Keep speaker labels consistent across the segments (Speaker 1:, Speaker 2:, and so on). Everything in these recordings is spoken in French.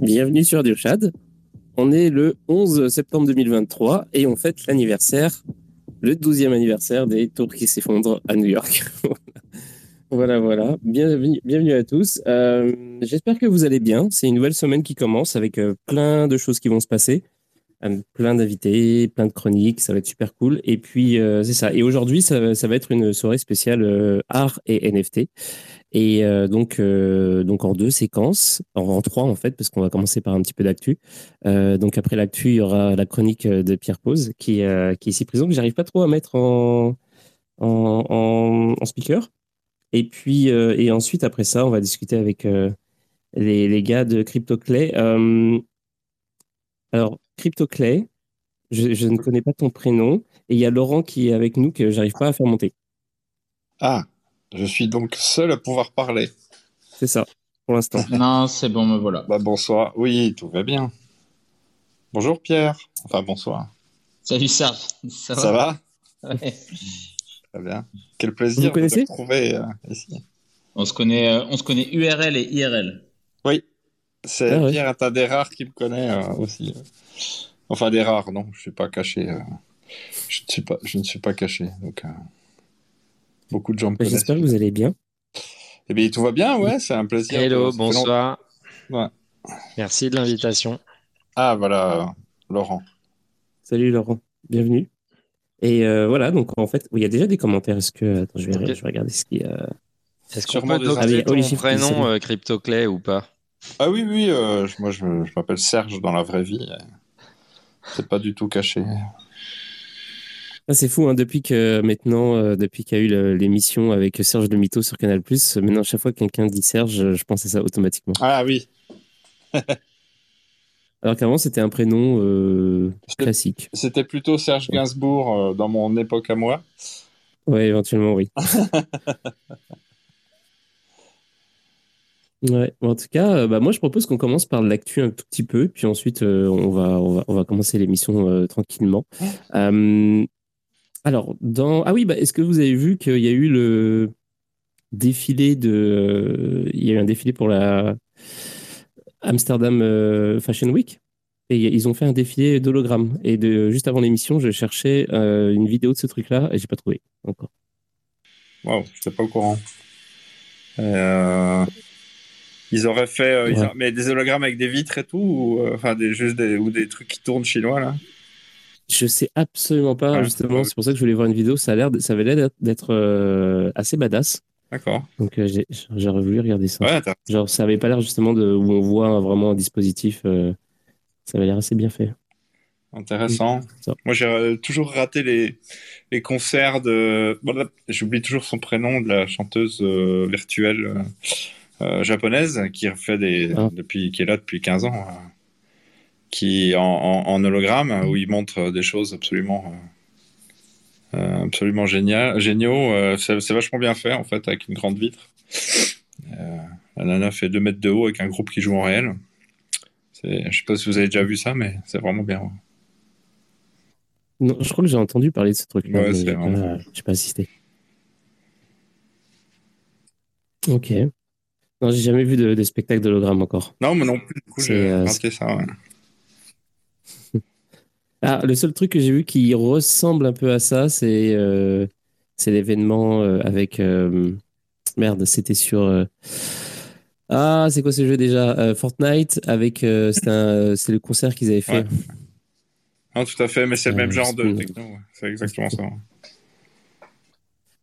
Speaker 1: Bienvenue sur Diochad. On est le 11 septembre 2023 et on fête l'anniversaire, le 12e anniversaire des tours qui s'effondrent à New York. voilà, voilà. Bienvenue, bienvenue à tous. Euh, J'espère que vous allez bien. C'est une nouvelle semaine qui commence avec euh, plein de choses qui vont se passer. Euh, plein d'invités, plein de chroniques, ça va être super cool. Et puis, c'est ça. Et aujourd'hui, ça, va être une soirée spéciale art et NFT. Et euh, donc, euh, donc en deux séquences, en, trois en fait, parce qu'on va commencer par un petit peu d'actu. Euh, donc après l'actu, il y aura la chronique de Pierre Pose, qui, est ici présent, que j'arrive pas trop à mettre en, en speaker. Et puis, et ensuite, après ça, on va discuter avec les, les, gars de CryptoClay. alors, CryptoClay, je, je ne connais pas ton prénom. Et il y a Laurent qui est avec nous, que j'arrive pas à faire monter.
Speaker 2: Ah, je suis donc seul à pouvoir parler.
Speaker 1: C'est ça, pour l'instant.
Speaker 3: non, c'est bon, me voilà.
Speaker 2: Bah, bonsoir. Oui, tout va bien. Bonjour Pierre. Enfin, bonsoir.
Speaker 3: Salut Serge.
Speaker 2: Ça va, Ça va
Speaker 3: ouais.
Speaker 2: Très bien. Quel plaisir
Speaker 1: de te
Speaker 2: retrouver euh, ici.
Speaker 3: On se, connaît, euh, on se connaît URL et IRL.
Speaker 2: Oui. C'est ah, Pierre ouais. un des rares qui me connaît euh, aussi. Enfin, des rares, non. Je ne suis pas caché. euh, Je, ne suis pas, je ne suis pas caché. Donc, euh, beaucoup de gens me connaissent.
Speaker 1: J'espère que vous allez bien.
Speaker 2: Eh bien, tout va bien, ouais. C'est un plaisir.
Speaker 4: Hello, bonsoir.
Speaker 2: Ouais.
Speaker 4: Merci de l'invitation.
Speaker 2: Ah, voilà, Laurent.
Speaker 1: Salut, Laurent. Bienvenue. Et euh, voilà, donc en fait, il y a déjà des commentaires. Est-ce que. Attends, je vais, je vais regarder ce qu'il y a.
Speaker 4: Est-ce qu'on peut noter ton Holy prénom, euh, CryptoClay, ou pas?
Speaker 2: Ah oui, oui. Euh, moi, je, je m'appelle Serge dans la vraie vie. C'est pas du tout caché.
Speaker 1: Ah, c'est fou, hein, depuis que maintenant, euh, depuis qu'il y a eu l'émission avec Serge de Mito sur Canal+, maintenant, chaque fois que quelqu'un dit Serge, je pense à ça automatiquement.
Speaker 2: Ah oui.
Speaker 1: Alors qu'avant, c'était un prénom euh, classique.
Speaker 2: C'était plutôt Serge Gainsbourg euh, dans mon époque à moi.
Speaker 1: Oui, éventuellement, oui. Ouais, en tout cas, bah, moi je propose qu'on commence par l'actu un tout petit peu, puis ensuite on, va, on, va, on va commencer l'émission tranquillement. Alors, dans... ah oui, bah, est-ce que vous avez vu qu'il y a eu le défilé de. il y a eu un défilé pour la Amsterdam Fashion Week et ils ont fait un défilé d'hologramme. Et de, juste avant l'émission, je cherchais euh, une vidéo de ce truc-là et j'ai pas trouvé encore.
Speaker 2: Waouh, je pas au courant. Euh, ils auraient fait, euh, mais des hologrammes avec des vitres et tout, ou enfin des juste des, ou des trucs qui tournent chinois là?
Speaker 1: Je sais absolument pas, justement. C'est pour ça que je voulais voir une vidéo. Ça a l'air, ça avait l'air d'être assez badass.
Speaker 2: D'accord.
Speaker 1: Donc j'aurais voulu regarder ça. Ouais, Genre ça avait pas l'air justement de où on voit vraiment un dispositif. Ça avait l'air assez bien fait.
Speaker 2: Intéressant. Moi, j'ai euh, toujours raté les, les concerts de. J'oublie toujours son prénom de la chanteuse euh, virtuelle euh, japonaise qui fait des ah. depuis qui est là depuis 15 ans, qui en, en, hologramme où il montre des choses absolument absolument génial, géniaux. c'est vachement bien fait en fait avec une grande vitre. la nana fait 2 mètres de haut avec un groupe qui joue en réel. Je sais pas si vous avez déjà vu ça, mais c'est vraiment bien.
Speaker 1: Non, je crois que j'ai entendu parler de ce truc-là. Ouais, c'est vraiment... Je n'ai pas assisté. Ok. Non, j'ai jamais vu de, de spectacle d'hologramme encore.
Speaker 2: Non, mais non plus. Du coup, j'ai euh, ça.
Speaker 1: Ah, le seul truc que j'ai vu qui ressemble un peu à ça, c'est euh, l'événement euh, avec. Euh, merde, c'était sur. Ah, c'est quoi ce jeu déjà euh, Fortnite avec euh, c'est le concert qu'ils avaient fait.
Speaker 2: Ah, tout à fait, mais c'est le même genre de techno. C'est exactement ça.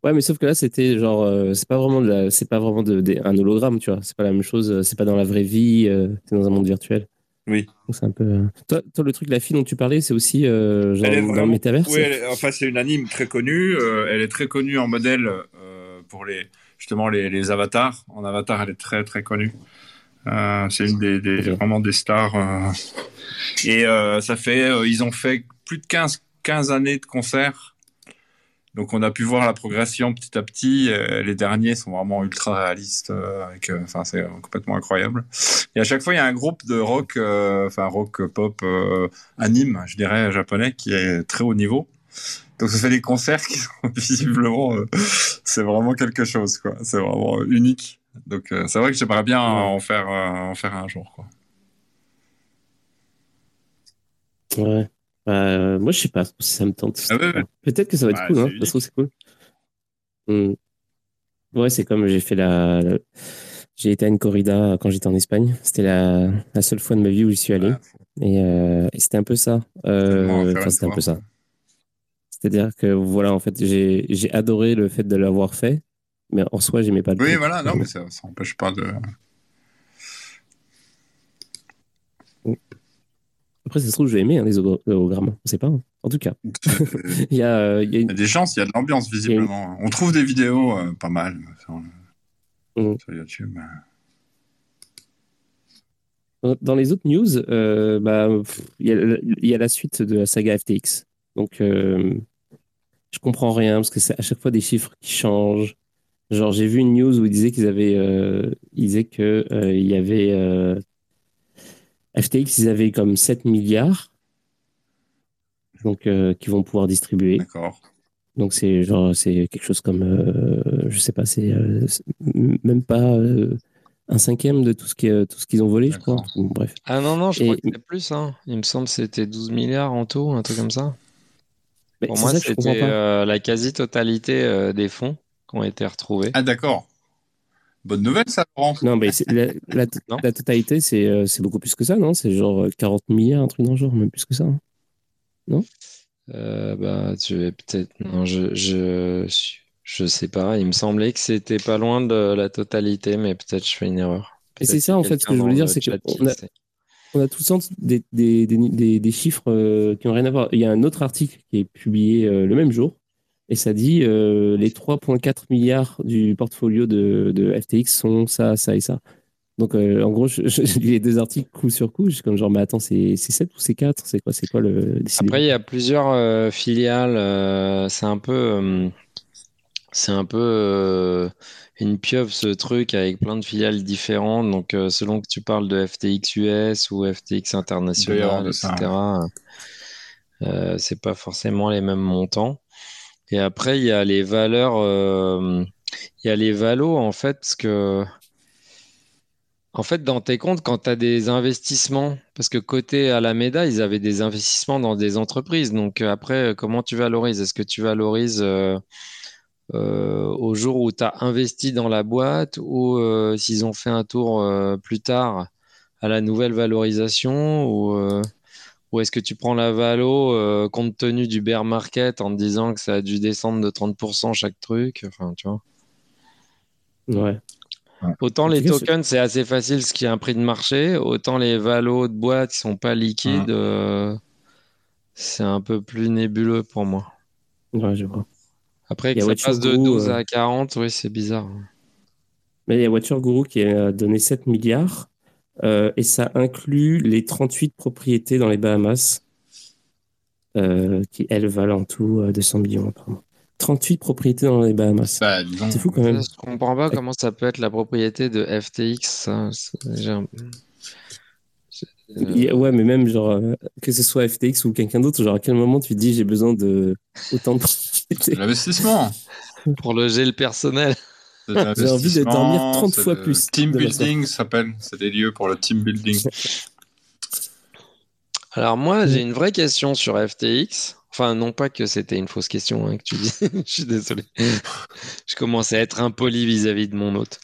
Speaker 1: Ouais, mais sauf que là, c'était genre, euh, c'est pas vraiment de c'est pas vraiment de, un hologramme, tu vois. C'est pas la même chose. C'est pas dans la vraie vie. c'est dans un monde virtuel.
Speaker 2: Oui.
Speaker 1: C'est un peu. Toi, le truc, la fille dont tu parlais, c'est aussi genre dans le métaverse.
Speaker 2: Oui, enfin, c'est une anime très connue. elle est très connue en modèle pour les justement les, avatars. En avatar, elle est très très connue. Euh, c'est une des, vraiment des stars. Euh. Et euh, ça fait, ils ont fait plus de 15, 15 années de concerts. Donc on a pu voir la progression petit à petit. les derniers sont vraiment ultra réalistes. avec, enfin c'est complètement incroyable. Et à chaque fois il y a un groupe de rock, enfin rock pop anime, je dirais japonais, qui est très haut niveau. Donc ça fait des concerts qui sont visiblement, euh, c'est vraiment quelque chose, quoi. C'est vraiment unique. Donc euh, c'est vrai que j'aimerais bien en faire, euh, en faire un jour, quoi.
Speaker 1: Ouais. Moi, je sais pas si ça me tente. Ah Peut-être que ça va être cool, hein. C'est cool. Hmm. Ouais, c'est comme j'ai fait la... J'ai été à une corrida quand j'étais en Espagne. C'était la... la, seule fois de ma vie où j'y suis allé. Et, et c'était un peu ça. Enfin, c'était un peu ça. C'est-à-dire que voilà, en fait, j'ai adoré le fait de l'avoir fait, mais en soi, j'aimais pas le
Speaker 2: Oui, voilà, non, mais ça n'empêche pas de.
Speaker 1: Après, ça se trouve, je vais aimer hein, les hologrammes. On sait pas. Hein. En tout cas, il, y a, il, y a
Speaker 2: des chances, il y a de l'ambiance, visiblement. On trouve des vidéos euh, pas mal sur, mm. YouTube.
Speaker 1: Dans les autres news, euh, bah, il y, y, a la suite de la saga FTX. Donc, euh, je comprends rien parce que c'est à chaque fois des chiffres qui changent. Genre, j'ai vu une news où ils disaient qu'ils avaient, euh, ils disaient que euh, il y avait euh, FTX, ils avaient comme 7 milliards, donc qui vont pouvoir distribuer.
Speaker 2: D'accord.
Speaker 1: Donc c'est genre c'est quelque chose comme, je sais pas, c'est même pas un cinquième de tout ce qui, tout ce qu'ils ont volé, je crois. bref.
Speaker 4: Ah non non, je crois y a plus. Hein. Il me semble que c'était 12 milliards en tout, un truc comme ça. Pour moi, c'était euh, la quasi-totalité euh, des fonds qui ont été retrouvés.
Speaker 2: Ah, d'accord. Bonne nouvelle, ça, Laurent.
Speaker 1: Non, mais la, la, totalité, euh, c'est beaucoup plus que ça, non? C'est genre 40 milliards, un truc dans le genre, même plus que ça. Hein. non?
Speaker 4: Bah, tu vais peut-être. Non, je, je, je sais pas. Il me semblait que c'était pas loin de la totalité, mais peut-être je fais une erreur.
Speaker 1: Et c'est ça, en fait, ce que je voulais dire, c'est que on a tout le sens des, des, des, des chiffres euh, qui n'ont rien à voir. Il y a un autre article qui est publié euh, le même jour et ça dit euh, les 3,4 milliards du portfolio de, de, FTX sont ça, ça et ça. Donc, en gros, je, lis les deux articles coup sur coup. Je suis comme genre, mais attends, c'est 7 ou c'est 4 C'est quoi, c'est quoi le.
Speaker 4: Après, il y a plusieurs filiales. c'est un peu c'est un peu une pieuvre ce truc avec plein de filiales différentes. Donc, selon que tu parles de FTX US ou FTX international, etc., c'est pas forcément les mêmes montants. Et après, il y a les valeurs, il y a les valos en fait, parce que en fait, dans tes comptes, quand tu as des investissements, parce que côté Alameda, ils avaient des investissements dans des entreprises. Donc après, comment tu valorises? Est-ce que tu valorises euh, au jour où tu as investi dans la boîte ou euh, s'ils ont fait un tour euh, plus tard à la nouvelle valorisation ou, ou est-ce que tu prends la valo compte tenu du bear market en te disant que ça a dû descendre de 30% chaque truc? Enfin, tu vois.
Speaker 1: Ouais.
Speaker 4: Autant les tokens, c'est assez facile ce qui est un prix de marché, autant les valos de boîte qui sont pas liquides, c'est un peu plus nébuleux pour moi.
Speaker 1: Ouais, je vois.
Speaker 4: Après, que ça passe de 12 à 40, oui, c'est bizarre.
Speaker 1: Mais il y a Voiture Guru qui a donné 7 milliards euh, et ça inclut les 38 propriétés dans les Bahamas euh, qui, elles, valent en tout 200 euh, millions apparemment. 38 propriétés dans les Bahamas.
Speaker 2: Bah,
Speaker 1: c'est fou quand même.
Speaker 4: Je comprends pas comment ça peut être la propriété de FTX.
Speaker 1: Ouais, mais même genre que ce soit FTX ou quelqu'un d'autre, genre à quel moment tu te dis j'ai besoin de autant de
Speaker 2: L'investissement.
Speaker 4: Pour loger le personnel.
Speaker 1: J'ai envie de dormir 30 fois plus.
Speaker 2: Team building s'appelle. C'est des lieux pour le team building.
Speaker 4: Alors moi, j'ai une vraie question sur FTX. Enfin, non pas que c'était une fausse question hein, que tu dis. Je suis désolé. Je commence à être impoli vis-à-vis de mon hôte.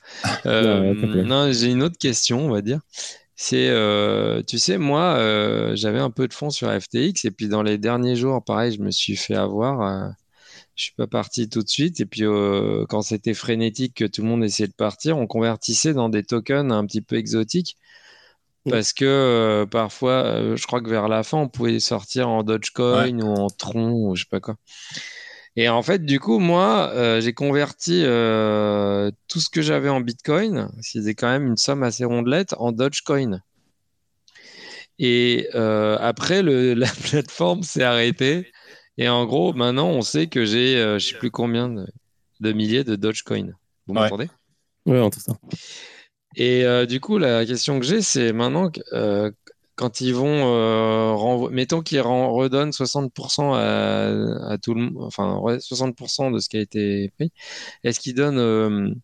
Speaker 4: Euh, non, j'ai une autre question, on va dire. C'est, euh, tu sais, moi, euh, j'avais un peu de fonds sur FTX et puis dans les derniers jours, pareil, je me suis fait avoir je suis pas parti tout de suite. Et puis, euh, quand c'était frénétique, que tout le monde essayait de partir, on convertissait dans des tokens un petit peu exotiques. Parce que euh, parfois, euh, je crois que vers la fin, on pouvait sortir en Dogecoin ou en Tron ou je sais pas quoi. Et en fait, du coup, moi, j'ai converti tout ce que j'avais en Bitcoin, c'était quand même une somme assez rondelette, en Dogecoin. Et après, le, la plateforme s'est arrêtée. Et en gros, maintenant, on sait que j'ai, je euh, je sais plus combien de, milliers de Dogecoin. Vous m'entendez?
Speaker 1: Oui, on entend ça.
Speaker 4: Et euh, du coup, la question que j'ai, c'est maintenant, euh, quand ils vont mettons qu'ils redonnent 60% à, tout le monde, enfin 60% de ce qui a été pris, est-ce qu'ils donnent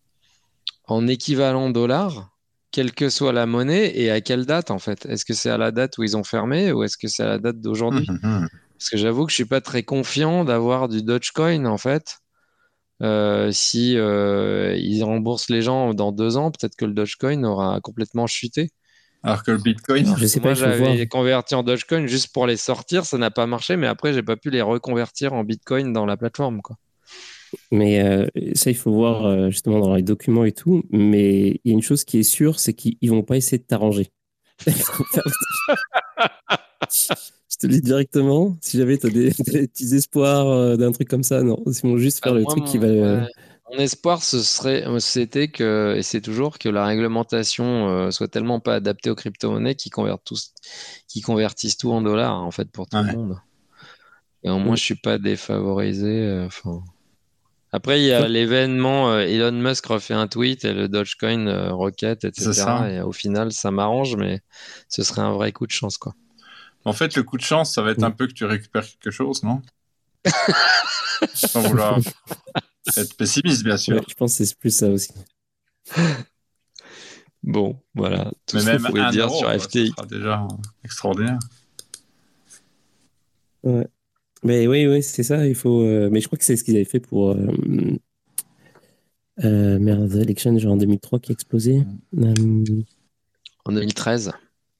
Speaker 4: en équivalent dollar, quelle que soit la monnaie, et à quelle date en fait? Est-ce que c'est à la date où ils ont fermé ou est-ce que c'est à la date d'aujourd'hui? Hum, hum, hum. Parce que j'avoue que je suis pas très confiant d'avoir du Dogecoin en fait. Euh, si euh, ils remboursent les gens dans deux ans, peut-être que le Dogecoin aura complètement chuté.
Speaker 2: Alors que le Bitcoin,
Speaker 4: je sais pas, j'avais converti en Dogecoin juste pour les sortir, ça n'a pas marché, mais après j'ai pas pu les reconvertir en Bitcoin dans la plateforme, quoi.
Speaker 1: Mais euh, ça, il faut voir justement dans les documents et tout. Mais il y a une chose qui est sûre, c'est qu'ils vont pas essayer de t'arranger. Je te le dis directement. Si j'avais des, petits espoirs euh, d'un truc comme ça, non. Ils vont juste faire ah, le truc qui va. Euh,
Speaker 4: mon espoir, ce serait, c'était que, et c'est toujours que la réglementation euh, soit tellement pas adaptée aux crypto-monnaies qui convertissent, qui convertissent tout en dollars, en fait, pour tout le monde. Et au moins, je suis pas défavorisé. Après, il y a l'événement Elon Musk refait un tweet et le Dogecoin rocket, etc. Et au final, ça m'arrange, mais ce serait un vrai coup de chance, quoi.
Speaker 2: En fait, le coup de chance, ça va être un peu que tu récupères quelque chose, non Sans vouloir être pessimiste, bien sûr.
Speaker 1: je pense que c'est plus ça aussi.
Speaker 4: Bon, voilà.
Speaker 2: Tout Mais ce même que dire sur FTX. sera déjà extraordinaire.
Speaker 1: Ouais. Mais oui, oui, c'est ça. Il faut. Euh, mais je crois que c'est ce qu'ils avaient fait pour. Euh... Euh, merde, l'exchange en 2003 qui a explosé.
Speaker 4: En 2013.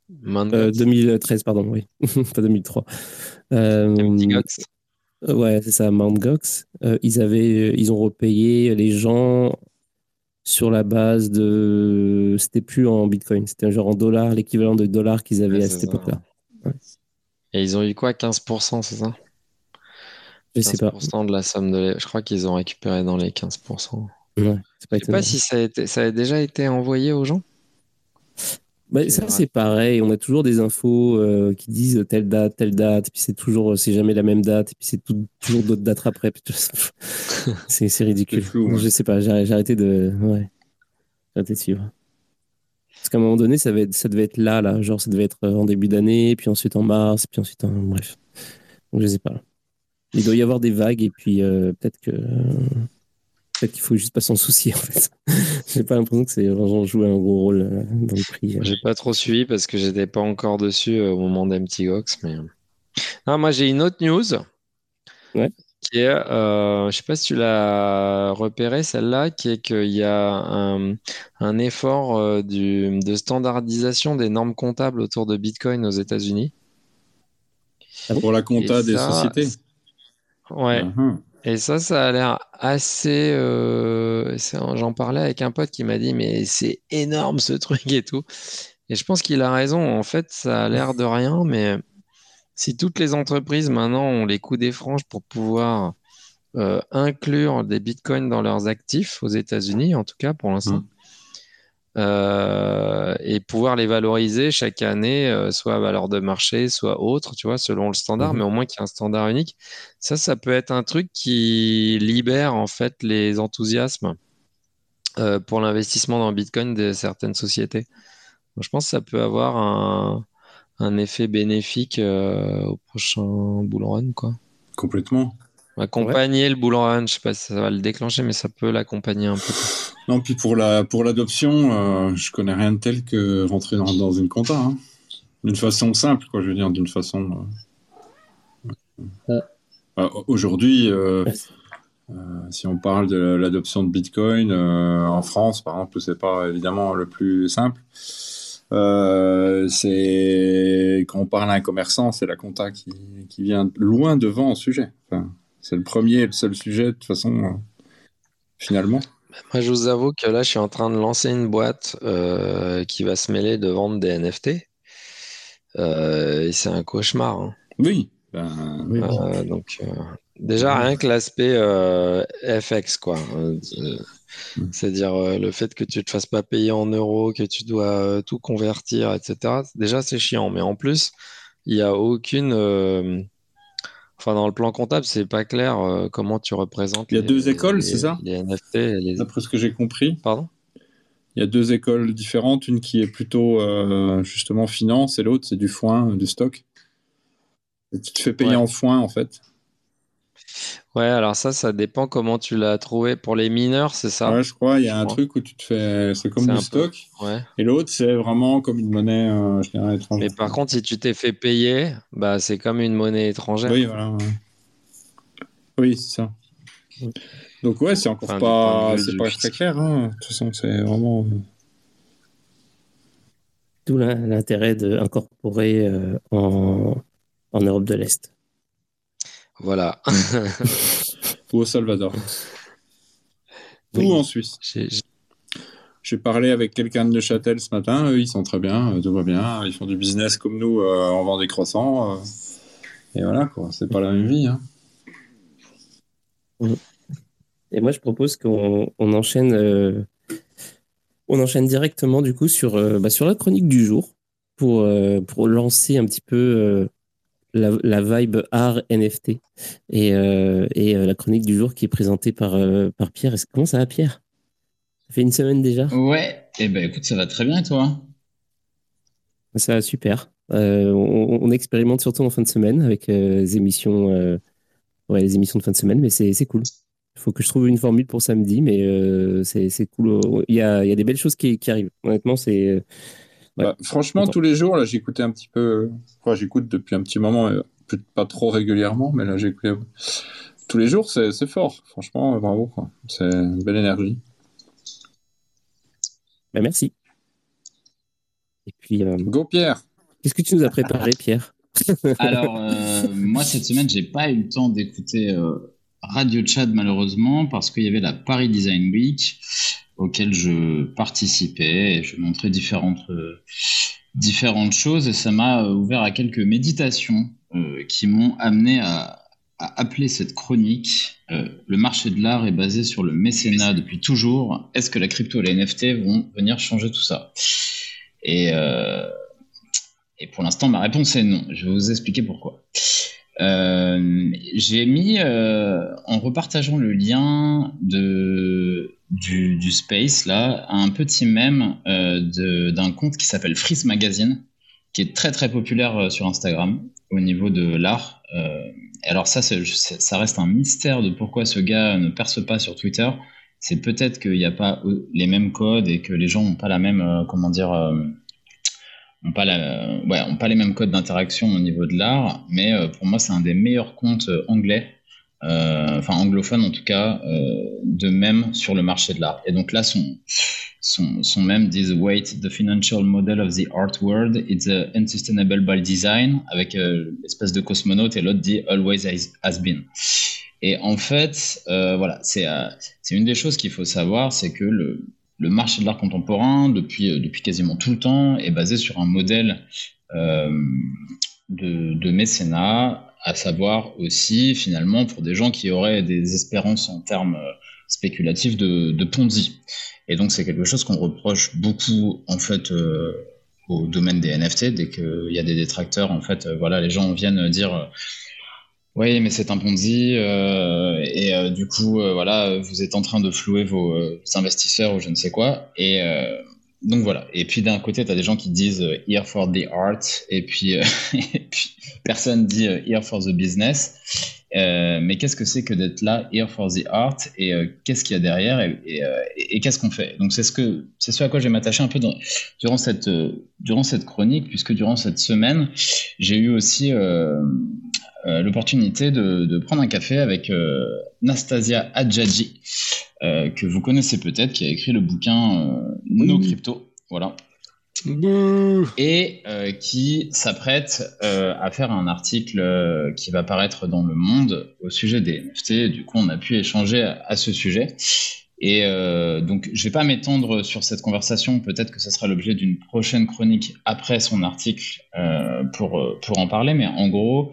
Speaker 1: 2013, euh, pardon, oui, pas 2003. Euh, ouais, c'est ça, Mt. Gox. Euh, ils, avaient, ils ont repayé les gens sur la base de. C'était plus en bitcoin, c'était genre en dollars, l'équivalent de dollars qu'ils avaient à cette époque-là.
Speaker 4: Et ils ont eu quoi 15%, c'est ça?
Speaker 1: Je sais pas.
Speaker 4: de la somme de. Je crois qu'ils ont récupéré dans les 15%.
Speaker 1: Ouais,
Speaker 4: pas Je sais pas si ça a, ça a déjà été envoyé aux gens?
Speaker 1: Bah, ça, c'est pareil. On a toujours des infos euh, qui disent telle date, telle date, et puis c'est toujours, c'est jamais la même date, et puis c'est toujours d'autres dates après. c'est ridicule. Je sais pas, j'ai arrêté de. Ouais. J'ai arrêté de suivre. Parce qu'à un moment donné, ça, ça devait être là, là. Genre, ça devait être en début d'année, puis ensuite en mars, puis ensuite en. Bref. Donc, je sais pas. Il doit y avoir des vagues, et puis euh, peut-être que. Peut-être qu'il faut juste pas s'en soucier en fait. J'ai pas l'impression que c'est vraiment joué un gros rôle euh, dans le prix.
Speaker 4: J'ai pas trop suivi parce que j'étais pas encore dessus euh, au moment d'Empty Gox, mais. Non, moi j'ai une autre news.
Speaker 1: Ouais.
Speaker 4: Qui est, euh, je sais pas si tu l'as repéré celle-là, qui est qu'il y a un, un effort du, de standardisation des normes comptables autour de Bitcoin aux États-Unis.
Speaker 2: Pour la compta des sociétés.
Speaker 4: Ouais. Uh-huh. Et ça, ça a l'air assez. Euh, j'en parlais avec un pote qui m'a dit, mais c'est énorme ce truc et tout. Et je pense qu'il a raison. En fait, ça a l'air de rien, mais si toutes les entreprises maintenant ont les coups des franges pour pouvoir euh, inclure des bitcoins dans leurs actifs aux États-Unis, en tout cas pour l'instant, mmh. Euh, et pouvoir les valoriser chaque année, euh, soit à valeur de marché, soit autre, tu vois, selon le standard, mhm. mais au moins qu'il y ait un standard unique. Ça, ça peut être un truc qui libère en fait les enthousiasmes euh, pour l'investissement dans Bitcoin de certaines sociétés. je pense que ça peut avoir un, un effet bénéfique au prochain bull run, quoi.
Speaker 2: Complètement.
Speaker 4: Accompagner le bull run, je sais pas si ça va le déclencher, mais ça peut l'accompagner un peu.
Speaker 2: Non, puis pour la pour l'adoption, euh, je connais rien de tel que rentrer dans, dans une compta, hein. d'une façon simple, quoi. Je veux dire, d'une façon. Euh, bah, aujourd'hui, euh, si on parle de l'adoption de Bitcoin en France, par exemple, c'est pas évidemment le plus simple. c'est quand on parle à un commerçant, c'est la compta qui, qui vient loin devant au sujet. Enfin, c'est le premier et le seul sujet de toute façon, finalement.
Speaker 4: Moi, je vous avoue que là, je suis en train de lancer une boîte euh, qui va se mêler de vendre des NFT. Euh, et c'est un cauchemar. Hein.
Speaker 2: Oui. Ben, oui.
Speaker 4: Euh, donc, déjà, rien que l'aspect FX, quoi. Hein, mm. C'est-à-dire le fait que tu ne te fasses pas payer en euros, que tu dois tout convertir, etc. Déjà, c'est chiant. Mais en plus, il n'y a aucune Enfin, dans le plan comptable, c'est pas clair euh, comment tu représentes.
Speaker 2: Il y a deux écoles, c'est ça?
Speaker 4: Les NFT. Les...
Speaker 2: D'après ce que j'ai compris.
Speaker 4: Pardon?
Speaker 2: Il y a deux écoles différentes, une qui est plutôt euh, justement finance et l'autre c'est du foin, du stock. Et tu te fais payer en foin en fait.
Speaker 4: Ouais, alors ça, ça dépend comment tu l'as trouvé. Pour les mineurs, c'est ça?
Speaker 2: Ouais, je crois. Il y a un truc où tu te fais. C'est comme du stock.
Speaker 4: Ouais.
Speaker 2: Et l'autre, c'est vraiment comme une monnaie euh, étrangère.
Speaker 4: Mais par contre, si tu t'es fait payer, bah, c'est comme une monnaie étrangère.
Speaker 2: Oui, voilà. Oui, c'est ça. Donc, ouais, c'est encore pas, c'est pas très clair. Hein. De toute façon, c'est vraiment. Euh,
Speaker 1: D'où l'intérêt d'incorporer euh, en... en Europe de l'Est.
Speaker 4: Voilà.
Speaker 2: Ou au Salvador. Ou en Suisse. J'ai parlé avec quelqu'un de Neuchâtel ce matin. Eux, ils sont très bien, euh, tout va bien. Ils font du business comme nous, euh, on vend des croissants. Euh. et voilà, quoi. C'est pas la même vie. Hein.
Speaker 1: Et moi, je propose qu'on enchaîne, on enchaîne directement du coup sur, bah, sur la chronique du jour pour, pour lancer un petit peu la, vibe art NFT et, euh, et euh, la chronique du jour qui est présentée par, euh, par Pierre. Comment ça va, Pierre? Ça fait une semaine déjà?
Speaker 3: Ouais, et eh ben écoute, ça va très bien, toi?
Speaker 1: Ça va super. On, expérimente surtout en fin de semaine avec les émissions, ouais, les émissions de fin de semaine, mais c'est cool. Il faut que je trouve une formule pour samedi, mais c'est cool. Il y a, il y a des belles choses qui, qui arrivent. Honnêtement, c'est
Speaker 2: bah, franchement, tous les jours, là, j'écoutais un petit peu. Enfin, j'écoute depuis un petit moment, pas trop régulièrement, mais là, j'écoute tous les jours. C'est fort. Franchement, bravo. C'est une belle énergie.
Speaker 1: Bah, merci. Et puis. Euh,
Speaker 2: Go, Pierre.
Speaker 1: Qu'est-ce que tu nous as préparé, Pierre?
Speaker 3: Alors, euh, moi, cette semaine, j'ai pas eu le temps d'écouter euh, Radio Chat, malheureusement, parce qu'il y avait la Paris Design Week auquel je participais je montrais différentes, euh, différentes choses et ça m'a euh, ouvert à quelques méditations euh, qui m'ont amené à, à, appeler cette chronique Le marché de l'art est basé sur le mécénat depuis toujours. Est-ce que la crypto et les NFT vont venir changer tout ça? Et, et pour l'instant, ma réponse est non. Je vais vous expliquer pourquoi. j'ai mis, en repartageant le lien de, du, space, là, un petit mème d'un compte qui s'appelle Freeze Magazine, qui est très très populaire sur Instagram au niveau de l'art. Euh, alors ça, ça reste un mystère de pourquoi ce gars ne perce pas sur Twitter. C'est peut-être qu'il n'y a pas les mêmes codes et que les gens n'ont pas la même, euh, comment dire, euh, ont pas la, ouais, ont pas les mêmes codes d'interaction au niveau de l'art. Mais pour moi, c'est un des meilleurs comptes anglais euh, enfin anglophone en tout cas, euh, de même sur le marché de l'art. Et donc là, son, son, son même dit Wait, the financial model of the art world is unsustainable by design, avec euh, l'espèce de cosmonaute, et l'autre dit Always has been. Et en fait, voilà, c'est une des choses qu'il faut savoir, c'est que le, le marché de l'art contemporain, depuis, depuis quasiment tout le temps, est basé sur un modèle de mécénat à savoir aussi finalement pour des gens qui auraient des espérances en termes euh, spéculatifs de, de Ponzi. Et donc c'est quelque chose qu'on reproche beaucoup en fait euh, au domaine des NFT dès qu'il y a des détracteurs en fait euh, voilà les gens viennent dire oui mais c'est un Ponzi et du coup voilà vous êtes en train de flouer vos investisseurs ou je ne sais quoi et donc voilà. Et puis d'un côté, tu as des gens qui disent euh, here for the art, et puis, euh, et personne dit euh, here for the business. mais qu'est-ce que c'est que d'être là, here for the art, et qu'est-ce qu'il y a derrière, et, qu'est-ce qu'on fait? Donc c'est ce que c'est ce à quoi je vais m'attacher un peu durant cette durant cette chronique, puisque durant cette semaine, j'ai eu aussi l'opportunité de, de, prendre un café avec Nastasia Adjadji. Euh, que vous connaissez peut-être, qui a écrit le bouquin euh, No Crypto. Voilà. Et euh, qui s'apprête à faire un article qui va paraître dans Le Monde au sujet des NFT. Du coup, on a pu échanger à, ce sujet. Et donc, je vais pas m'étendre sur cette conversation. Peut-être que ce sera l'objet d'une prochaine chronique après son article pour, pour en parler. Mais en gros,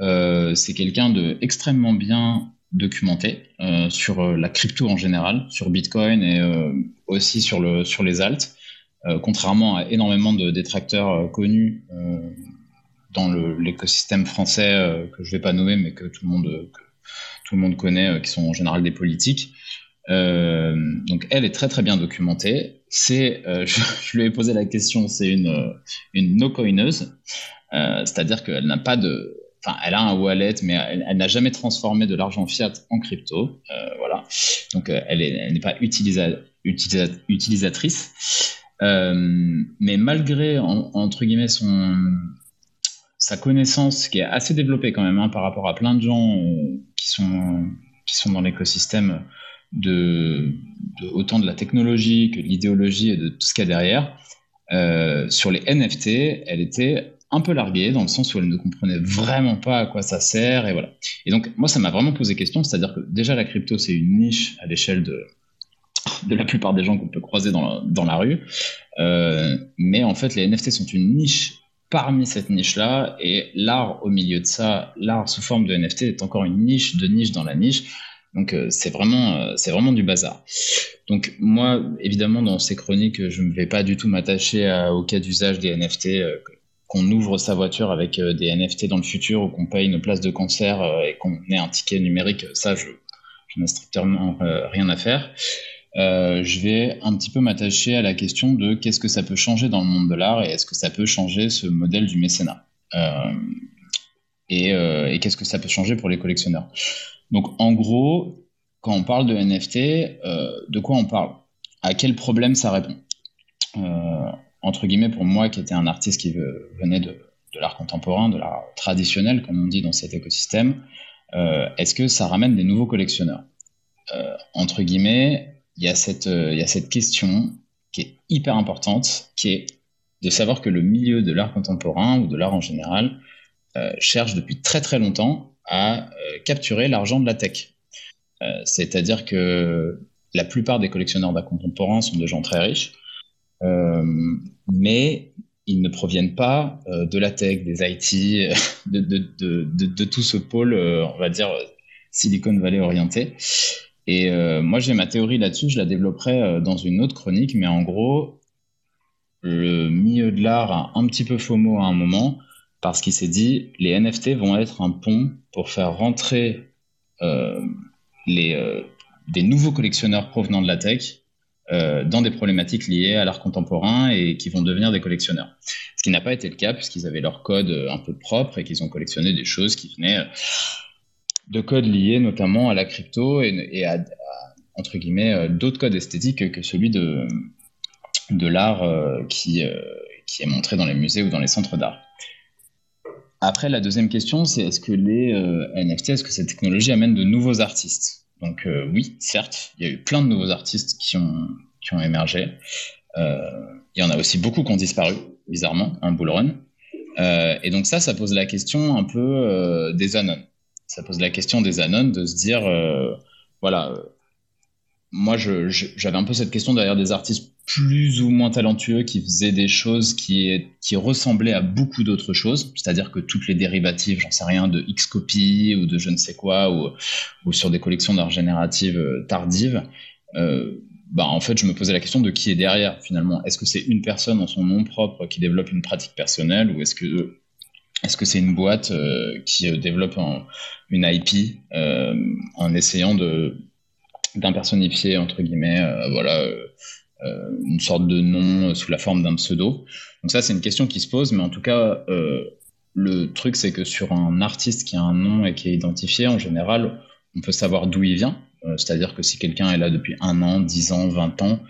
Speaker 3: c'est quelqu'un de extrêmement bien documenté euh, sur euh, la crypto en général, sur Bitcoin et euh, aussi sur, le, sur les alts, contrairement à énormément de détracteurs connus dans l'écosystème français que je vais pas nommer, mais que tout le monde, tout le monde connaît, qui sont en général des politiques. donc elle est très très bien documentée. C'est, je, je, lui ai posé la question, c'est une, une no-coineuse, c'est-à-dire qu'elle n'a pas de, Elle a un wallet, mais elle, n'a jamais transformé de l'argent fiat en crypto. Euh, voilà. Donc, euh, elle n'est pas utilisatrice. Euh, mais malgré, entre guillemets, sa connaissance qui est assez développée quand même hein, par rapport à plein de gens qui, sont, qui sont dans l'écosystème de, de, autant de la technologie que de l'idéologie et de tout ce qu'il y a derrière, sur les NFT, elle était un peu larguée dans le sens où elle ne comprenait vraiment pas à quoi ça sert et voilà. Et donc moi ça m'a vraiment posé question, c'est-à-dire que déjà la crypto c'est une niche à l'échelle de de la plupart des gens qu'on peut croiser dans la, dans la rue, euh, mais en fait les NFT sont une niche parmi cette niche-là et l'art au milieu de ça, l'art sous forme de NFT est encore une niche de niche dans la niche. Donc euh, c'est vraiment euh, c'est vraiment du bazar. Donc moi évidemment dans ces chroniques je ne vais pas du tout m'attacher au cas d'usage des NFT qu'on ouvre sa voiture avec euh, des NFT dans le futur ou qu'on paye une place de concert euh, et qu'on ait un ticket numérique, ça, je, n'ai strictement euh, rien à faire. je vais un petit peu m'attacher à la question de qu'est-ce que ça peut changer dans le monde de l'art et est-ce que ça peut changer ce modèle du mécénat et, et qu'est-ce que ça peut changer pour les collectionneurs. Donc en gros, quand on parle de NFT, de quoi on parle? À quel problème ça répond? Entre guillemets, pour moi, qui était un artiste qui venait de, l'art contemporain, de l'art traditionnel, comme on dit dans cet écosystème, euh, est-ce que ça ramène des nouveaux collectionneurs? Euh, Entre guillemets, il y, a cette, il y a cette question qui est hyper importante, qui est de savoir que le milieu de l'art contemporain ou de l'art en général euh, cherche depuis très très longtemps à capturer l'argent de la tech. C'est-à-dire que la plupart des collectionneurs d'art contemporain sont des gens très riches, euh, mais ils ne proviennent pas euh, de la tech, des IT, de, tout ce pôle, euh, on va dire, Silicon Valley orienté. Et moi, j'ai ma théorie là-dessus, je la développerai dans une autre chronique, mais en gros, le milieu de l'art a un petit peu FOMO à un moment parce qu'il s'est dit les NFT vont être un pont pour faire rentrer euh, euh, des nouveaux collectionneurs provenant de la tech euh, dans des problématiques liées à l'art contemporain et qui vont devenir des collectionneurs. Ce qui n'a pas été le cas puisqu'ils avaient leur code un peu propre et qu'ils ont collectionné des choses qui venaient de codes liés notamment à la crypto et, à, entre guillemets d'autres codes esthétiques que celui de, de l'art qui, qui est montré dans les musées ou dans les centres d'art. Après, la deuxième question, c'est est-ce que les euh, NFT, est-ce que cette technologie amène de nouveaux artistes? Donc euh, oui, certes, il y a eu plein de nouveaux artistes qui ont, qui ont émergé. Euh, il y en a aussi beaucoup qui ont disparu, bizarrement, en bull run. et donc ça, ça pose la question un peu des anons. Ça pose la question des anons de se dire, voilà, moi, j'avais un peu cette question derrière des artistes plus ou moins talentueux qui faisaient des choses qui, ressemblaient à beaucoup d'autres choses. C'est-à-dire que toutes les dérivatives, j'en sais rien, de X-copy ou de je ne sais quoi, ou, ou sur des collections d'art générative euh, tardives, euh, bah, en fait, je me posais la question de qui est derrière finalement. Est-ce que c'est une personne en son nom propre qui développe une pratique personnelle ou est-ce que est-ce que c'est une boîte euh, qui développe une IP en essayant de d'impersonnifier entre guillemets, euh, voilà, euh, euh, une sorte de nom sous la forme d'un pseudo. Donc ça, c'est une question qui se pose, mais en tout cas, le truc, c'est que sur un artiste qui a un nom et qui est identifié, en général, on peut savoir d'où il vient. C'est-à-dire que si quelqu'un est là depuis un an, dix ans, vingt ans,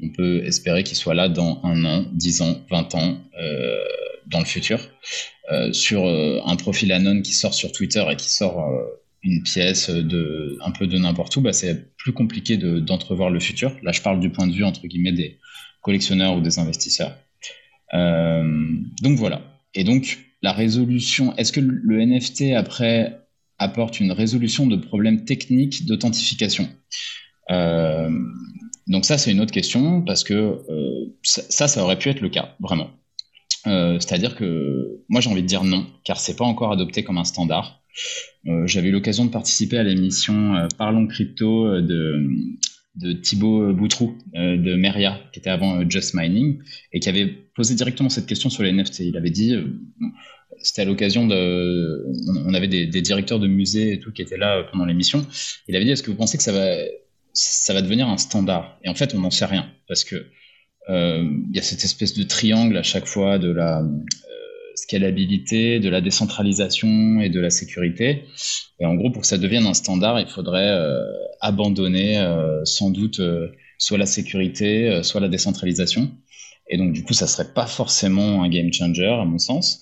Speaker 3: on peut espérer qu'il soit là dans un an, dix ans, vingt ans, dans le futur. Sur un profil anon qui sort sur Twitter et qui sort une pièce de un peu de n'importe où, bah, c'est plus compliqué d'entrevoir le futur. Là, je parle du point de vue entre guillemets des collectionneurs ou des investisseurs. Euh, donc voilà. Et donc la résolution, est-ce que le NFT après apporte une résolution de problèmes techniques d'authentification? Euh, Donc ça, c'est une autre question parce que euh, ça, ça aurait pu être le cas vraiment. C'est-à-dire que moi, j'ai envie de dire non, car c'est pas encore adopté comme un standard. Euh, j'avais eu l'occasion de participer à l'émission euh, Parlons Crypto euh, de, Thibaut Boutrou de Meria, qui était avant Just Mining, et qui avait posé directement cette question sur les NFT. Il avait dit, c'était à l'occasion de, on avait des, directeurs de musées et tout qui étaient là pendant l'émission. Il avait dit, est-ce que vous pensez que ça va, ça va devenir un standard? Et en fait, on n'en sait rien, parce que il y a cette espèce de triangle à chaque fois de la scalabilité, de la décentralisation et de la sécurité. Et en gros, pour que ça devienne un standard, il faudrait euh, abandonner euh, sans doute euh, soit la sécurité, soit la décentralisation. Et donc, du coup, ça serait pas forcément un game changer, à mon sens.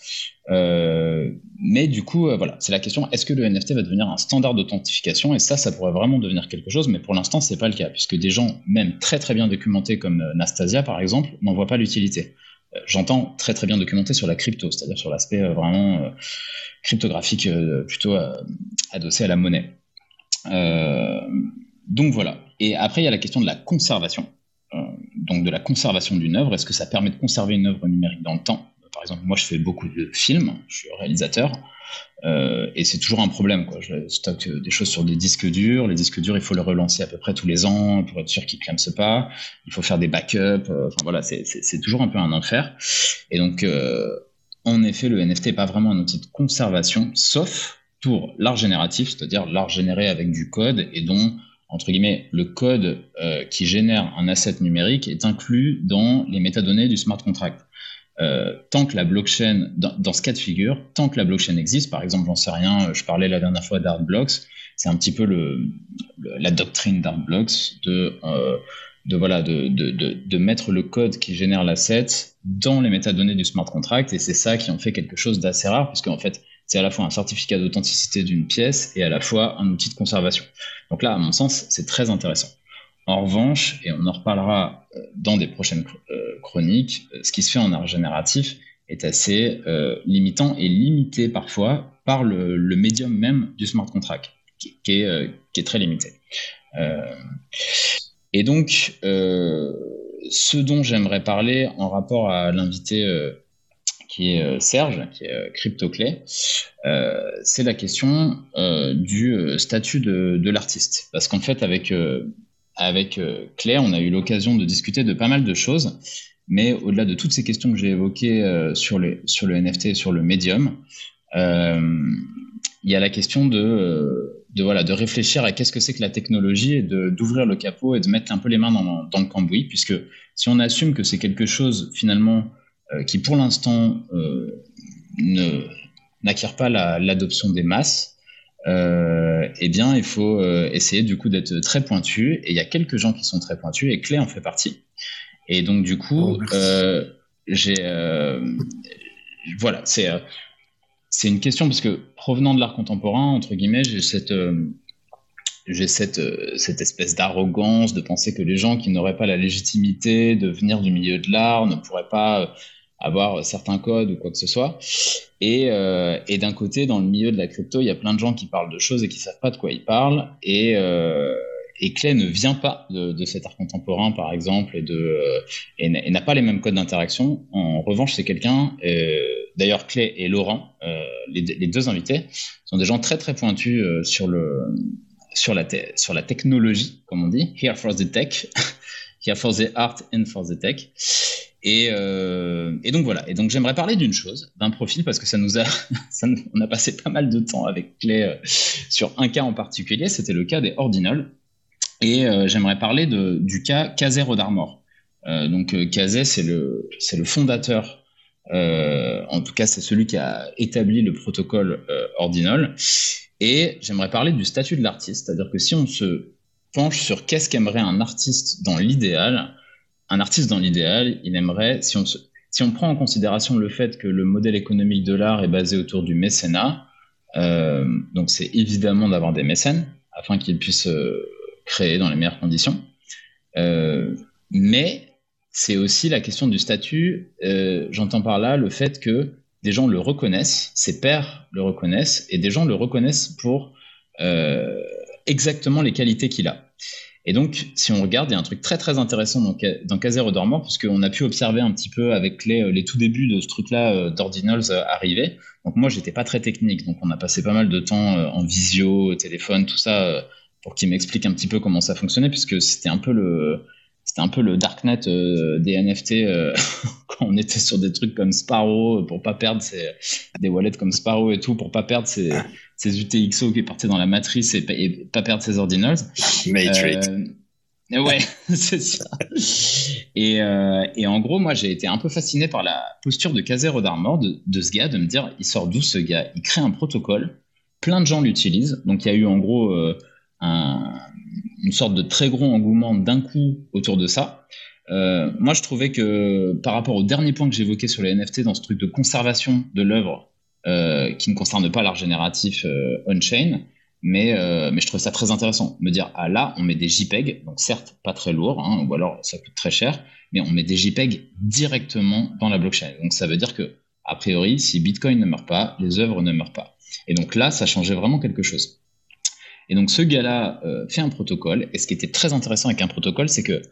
Speaker 3: Mais du coup, voilà, c'est la question est-ce que le NFT va devenir un standard d'authentification? Et ça, ça pourrait vraiment devenir quelque chose, mais pour l'instant, c'est pas le cas, puisque des gens, même très très bien documentés comme Nastasia, par exemple, n'en voient pas l'utilité. Euh, j'entends très très bien documenté sur la crypto, c'est-à-dire sur l'aspect euh, vraiment euh, cryptographique plutôt adossé à la monnaie. donc voilà. Et après, il y a la question de la conservation. donc de la conservation d'une œuvre. Est-ce que ça permet de conserver une œuvre numérique dans le temps? Par exemple, moi, je fais beaucoup de films, je suis réalisateur. Euh, et c'est toujours un problème. Quoi. Je stocke des choses sur des disques durs. Les disques durs, il faut les relancer à peu près tous les ans pour être sûr qu'ils ne pas. Il faut faire des backups. Euh, enfin voilà, c'est toujours un peu un enfer. Et donc, euh, en effet, le NFT n'est pas vraiment un outil de conservation, sauf pour l'art génératif, c'est-à-dire l'art généré avec du code et dont entre guillemets, le code qui génère un asset numérique est inclus dans les métadonnées du smart contract. Euh, tant que la blockchain, dans, ce cas de figure, tant que la blockchain existe, par exemple, j'en sais rien, euh, je parlais la dernière fois d'Artblocks, c'est un petit peu la doctrine d'Artblocks de, euh, de, voilà, de, de, de, mettre le code qui génère l'asset dans les métadonnées du smart contract, et c'est ça qui en fait quelque chose d'assez rare, puisque en fait, c'est à la fois un certificat d'authenticité d'une pièce et à la fois un outil de conservation. Donc là, à mon sens, c'est très intéressant. En revanche, et on en reparlera euh, dans des prochaines euh, chroniques, euh, ce qui se fait en art génératif est assez limitant et limité parfois par le, médium même du smart contract, qui, est, très limité. et donc, ce dont j'aimerais parler en rapport à l'invité qui est Serge, qui est CryptoClay, c'est la question du statut de, de l'artiste. Parce qu'en fait, avec avec euh, Claire, on a eu l'occasion de discuter de pas mal de choses. Mais au-delà de toutes ces questions que j'ai évoquées sur, les, sur le NFT et sur le médium, il y a la question de, voilà, de réfléchir à qu'est-ce que c'est que la technologie et d'ouvrir le capot et de mettre un peu les mains dans, le cambouis, puisque si on assume que c'est quelque chose finalement qui pour l'instant n'acquiert pas l'adoption des masses, euh, eh bien, il faut euh, essayer du coup d'être très pointu. Et il y a quelques gens qui sont très pointus et Clé en fait partie. Et donc, du coup, oh, euh, j'ai. voilà, c'est. c'est une question parce que provenant de l'art contemporain, entre guillemets, j'ai cette, j'ai cette, cette espèce d'arrogance de penser que les gens qui n'auraient pas la légitimité de venir du milieu de l'art ne pourraient pas avoir certains codes ou quoi que ce soit. Et, euh, et d'un côté, dans le milieu de la crypto, il y a plein de gens qui parlent de choses et qui savent pas de quoi ils parlent. Et, euh, Clay ne vient pas de, cet art contemporain, par exemple, et, de, euh, et n'a pas les mêmes codes d'interaction. En revanche, c'est quelqu'un, d'ailleurs Clay et Laurent, les, les, deux invités, sont des gens très très pointus sur, le, sur, la sur la technologie, comme on dit, here for the tech, here for the art and for the tech. Et, euh, et, donc voilà. Et donc j'aimerais parler d'une chose, d'un profil, parce que ça nous a, on a passé pas mal de temps avec Clé euh, sur un cas en particulier. C'était le cas des Ordinals. Et euh, j'aimerais parler du cas Kazé Rodarmor. Donc Kazé, c'est le, c'est le fondateur. en tout cas, c'est celui qui a établi le protocole Ordinal. Et j'aimerais parler du statut de l'artiste, c'est-à-dire que si on se penche sur qu'est-ce qu'aimerait un artiste dans l'idéal, un artiste dans l'idéal, il aimerait, si on, si on prend en considération le fait que le modèle économique de l'art est basé autour du mécénat, euh, donc c'est évidemment d'avoir des mécènes afin qu'ils puissent euh, créer dans les meilleures conditions. Euh, mais c'est aussi la question du statut. J'entends par là le fait que des gens le reconnaissent, ses pairs le reconnaissent, et des gens le reconnaissent pour exactement les qualités qu'il a. Et donc, si on regarde, il y a un truc très très intéressant dans, dans Caser Redormant, puisqu'on a pu observer un petit peu avec les, les tout débuts de ce truc-là euh, d'Ordinals euh, arriver. Donc moi, j'étais pas très technique, donc on a passé pas mal de temps euh, en visio, téléphone, tout ça, pour qu'il m'explique un petit peu comment ça fonctionnait, puisque c'était un peu le c'était un peu le darknet des NFT quand on était sur des trucs comme Sparrow pour pas perdre ses, des wallets comme Sparrow et tout pour pas perdre ses, ses UTXO qui partaient dans la matrice et, pas perdre ses ordinals.
Speaker 2: Matrix.
Speaker 3: Euh, ouais, c'est ça. Et, euh, et, en gros, moi, j'ai été un peu fasciné par la posture de Kazé Rodarmor, de, de ce gars, de me dire, il sort d'où ce gars? Il crée un protocole, plein de gens l'utilisent. Donc, il y a eu en gros euh, un, une sorte de très gros engouement d'un coup autour de ça. Euh, moi, je trouvais que par rapport au dernier point que j'évoquais sur les NFT, dans ce truc de conservation de l'œuvre, qui ne concerne pas l'art génératif euh, on-chain, mais, euh, mais je trouve ça très intéressant. Me dire, ah là, on met des JPEG, donc certes pas très lourd, hein, ou alors ça coûte très cher, mais on met des JPEG directement dans la blockchain. Donc ça veut dire que, a priori, si Bitcoin ne meurt pas, les œuvres ne meurent pas. Et donc là, ça changeait vraiment quelque chose. Et donc ce gars-là euh, fait un protocole, et ce qui était très intéressant avec un protocole, c'est que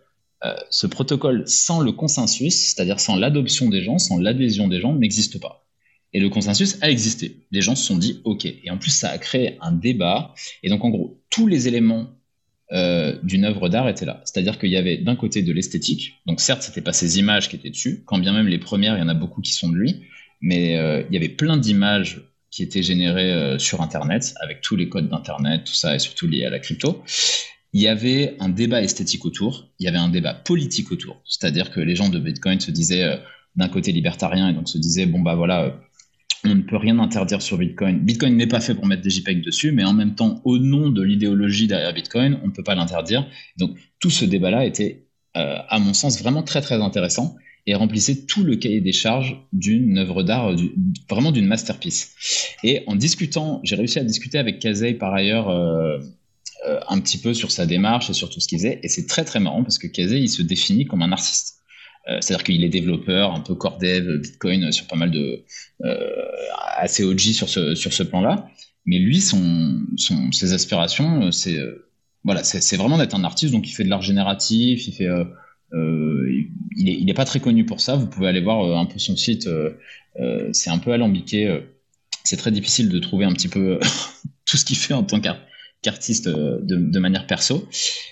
Speaker 3: euh, ce protocole, sans le consensus, c'est-à-dire sans l'adoption des gens, sans l'adhésion des gens, n'existe pas. Et le consensus a existé. Les gens se sont dit OK. Et en plus, ça a créé un débat. Et donc, en gros, tous les éléments euh, d'une œuvre d'art étaient là. C'est-à-dire qu'il y avait d'un côté de l'esthétique. Donc, certes, c'était pas ces images qui étaient dessus. Quand bien même les premières, il y en a beaucoup qui sont de lui. Mais euh, il y avait plein d'images qui étaient générées euh, sur Internet, avec tous les codes d'Internet, tout ça, et surtout lié à la crypto. Il y avait un débat esthétique autour. Il y avait un débat politique autour. C'est-à-dire que les gens de Bitcoin se disaient d'un côté libertarien et donc se disaient bon bah voilà on ne peut rien interdire sur Bitcoin. Bitcoin n'est pas fait pour mettre des JPEG dessus, mais en même temps, au nom de l'idéologie derrière Bitcoin, on ne peut pas l'interdire. Donc tout ce débat-là était, euh, à mon sens, vraiment très très intéressant et remplissait tout le cahier des charges d'une œuvre d'art, vraiment d'une masterpiece. Et en discutant, j'ai réussi à discuter avec Kazei par ailleurs euh, euh, un petit peu sur sa démarche et sur tout ce qu'il faisait, et c'est très très marrant parce que Kazei, il se définit comme un artiste. Euh, c'est-à-dire qu'il est développeur, un peu core dev, Bitcoin sur pas mal de euh, assez OG sur ce sur ce plan-là. Mais lui, son, ses aspirations, euh, c'est voilà, c'est vraiment d'être un artiste. Donc il fait de l'art génératif, il fait euh, il, est, il est pas très connu pour ça. Vous pouvez aller voir un peu son site. Euh, c'est un peu alambiqué. C'est très difficile de trouver un petit peu tout ce qu'il fait en tant qu'artiste de, de, manière perso.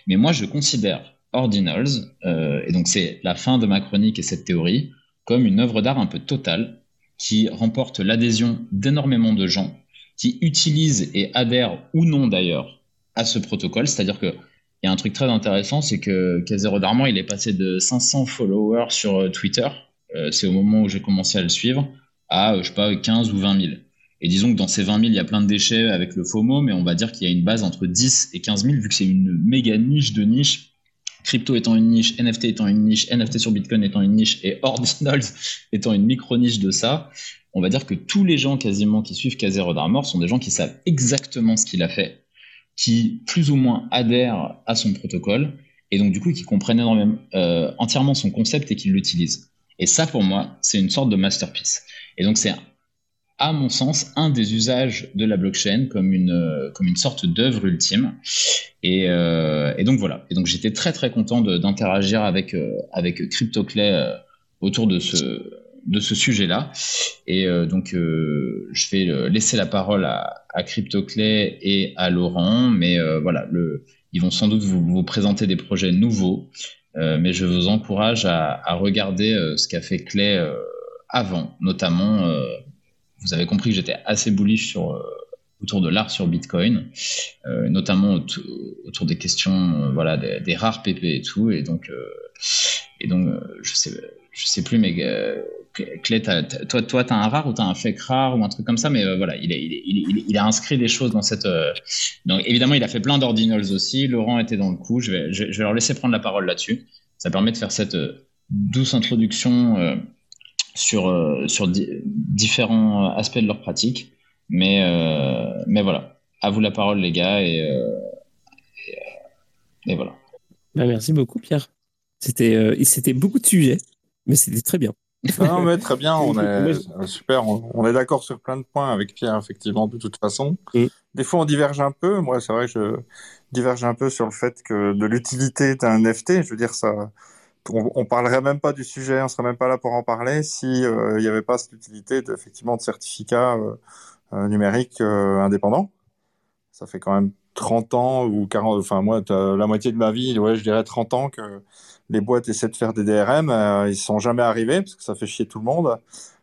Speaker 3: Mais moi, je considère Ordinals, euh, et donc c'est la fin de ma chronique et cette théorie, comme une œuvre d'art un peu totale qui remporte l'adhésion d'énormément de gens qui utilisent et adhèrent ou non d'ailleurs à ce protocole. C'est-à-dire qu'il y a un truc très intéressant, c'est que Casero Darman, il est passé de 500 followers sur euh, Twitter, euh, c'est au moment où j'ai commencé à le suivre, à, je sais pas, 15 ou 20 000. Et disons que dans ces 20 000, il y a plein de déchets avec le FOMO, mais on va dire qu'il y a une base entre 10 et 15 000, vu que c'est une méga niche de niche. Crypto étant une niche, NFT étant une niche, NFT sur Bitcoin étant une niche et Ordinals étant une micro-niche de ça, on va dire que tous les gens quasiment qui suivent Casero d'Armor sont des gens qui savent exactement ce qu'il a fait, qui plus ou moins adhèrent à son protocole, et donc du coup qui comprennent euh, entièrement son concept et qui l'utilisent. Et ça, pour moi, c'est une sorte de masterpiece. Et donc c'est à mon sens, un des usages de la blockchain comme une, euh, comme une sorte d'œuvre ultime. Et, euh, et, donc voilà. Et donc j'étais très très content d'interagir avec, euh, avec CryptoClay euh, autour de ce, de ce sujet-là. Et euh, donc je vais laisser la parole à, à CryptoClay et à Laurent. Mais voilà, le, ils vont sans doute vous, vous présenter des projets nouveaux. mais je vous encourage à, à regarder ce qu'a fait Clay avant, notamment vous avez compris que j'étais assez bullish sur, euh, autour de l'art sur Bitcoin, euh, notamment autour des questions euh, voilà, des, rares PP et tout. Et donc, et donc je sais, je sais plus, mais Clé, toi, toi, tu as un rare ou tu as un fake rare ou un truc comme ça, mais voilà, il, il, il, a inscrit des choses dans cette. donc, évidemment, il a fait plein d'ordinals aussi. Laurent était dans le coup. Je vais, je, vais leur laisser prendre la parole là-dessus. Ça permet de faire cette douce introduction sur, euh, sur différents aspects de leur pratique. Mais, euh, mais voilà, à vous la parole, les gars, et, euh, et, voilà.
Speaker 1: Bah, merci beaucoup, Pierre. C'était c'était beaucoup de sujets, mais c'était très bien.
Speaker 2: Non, mais très bien, on est super, on, est d'accord sur plein de points avec Pierre, effectivement, de toute façon. Mm. Des fois, on diverge un peu. Moi, c'est vrai que je diverge un peu sur le fait que de l'utilité d'un NFT, je veux dire, ça, on, on, parlerait même pas du sujet, on serait même pas là pour en parler si euh, il n'y avait pas cette utilité de, effectivement de certificats euh, euh, numériques indépendants. Ça fait quand même 30 ans ou 40, enfin moi la moitié de ma vie, ouais, je dirais 30 ans que les boîtes essaient de faire des DRM, ils sont jamais arrivés parce que ça fait chier tout le monde.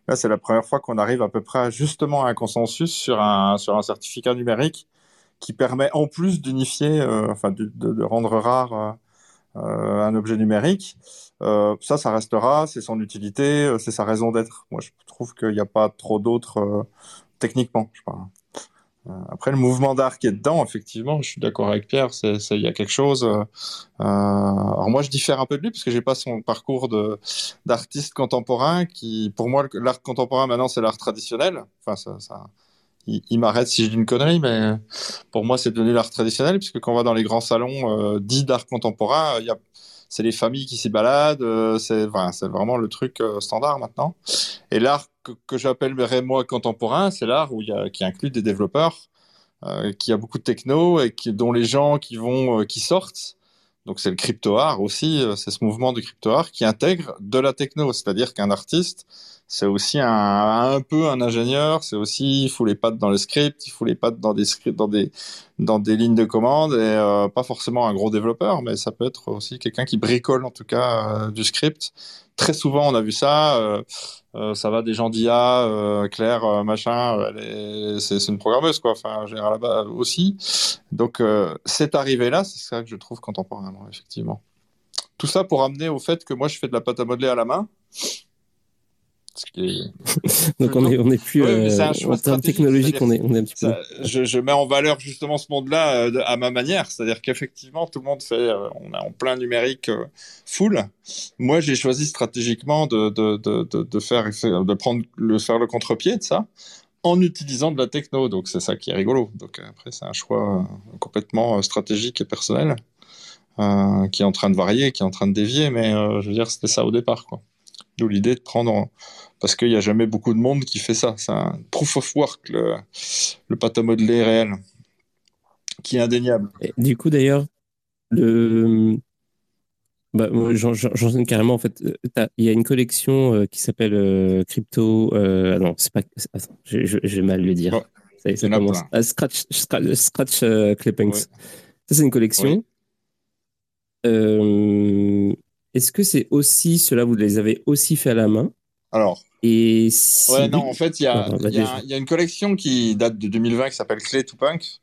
Speaker 2: Là, c'est la première fois qu'on arrive à peu près justement à un consensus sur un sur un certificat numérique qui permet en plus d'unifier, enfin de, de, de, rendre rare euh, un objet numérique. Euh, ça, ça restera, c'est son utilité, euh, c'est sa raison d'être. Moi, je trouve qu'il n'y a pas trop d'autres techniquement. Je parle. Après, le mouvement d'art qui est dedans, effectivement, je suis d'accord avec Pierre, il y a quelque chose. Euh, alors moi, je diffère un peu de lui parce que j'ai pas son parcours d'artiste contemporain. Qui, pour moi, l'art contemporain maintenant, c'est l'art traditionnel. Enfin, ça, ça, il, m'arrête si je dis une connerie, mais pour moi, c'est devenu l'art traditionnel, puisque quand on va dans les grands salons euh, dits d'art contemporain, a c'est les familles qui s'y baladent, euh, c'est vraiment le truc euh, standard maintenant. Et l'art que, que j'appellerais moi contemporain, c'est l'art où y a, qui inclut des développeurs, euh, qui a beaucoup de techno et qui, dont les gens qui vont, qui sortent. Donc c'est le crypto art aussi, c'est ce mouvement de crypto art qui intègre de la techno, c'est-à-dire qu'un artiste c'est aussi un, peu un ingénieur, c'est aussi il faut les pattes dans le script, il faut les pattes dans des scripts, dans des dans des lignes de commande et euh, pas forcément un gros développeur, mais ça peut être aussi quelqu'un qui bricole en tout cas euh, du script. Très souvent, on a vu ça. Euh, ça va des gens d'IA, Claire, machin, c'est une programmeuse quoi. Enfin, général là-bas aussi. Donc cette arrivée là, c'est ça que je trouve contemporain, effectivement. Tout ça pour amener au fait que moi je fais de la pâte à modeler à la main.
Speaker 1: Donc on est, on est plus euh, en termes technologiques, on est, on est un petit peu.
Speaker 2: je, je, mets en valeur justement ce monde-là euh, à ma manière, c'est-à-dire qu'effectivement tout le monde fait, euh, on est en plein numérique full. Moi, j'ai choisi stratégiquement de, de, de, de, faire, de prendre le faire le contre-pied de ça en utilisant de la techno. Donc c'est ça qui est rigolo. Donc après c'est un choix complètement stratégique et personnel qui est en train de varier, qui est en train de dévier, mais je veux dire c'était ça au départ quoi. D'où l'idée de prendre, parce qu'il n'y a jamais beaucoup de monde qui fait ça. C'est un proof of work, le, le pâte à modeler réel, qui est indéniable.
Speaker 1: du coup, d'ailleurs, le. Bah, J'enchaîne carrément. En fait, euh, il y a une collection euh, qui s'appelle euh, Crypto. Euh, non, c'est pas. Attends, j'ai mal le dire. ça, ça commence. Ah, scratch, Scratch, scratch Clippings. Ça, c'est une collection. Est-ce que c'est aussi, cela vous les avez aussi fait à la main?
Speaker 2: Alors.
Speaker 1: Et
Speaker 2: Ouais, non, en fait, il y, a, y, a une collection qui date de 2020 qui s'appelle Clay to Punk,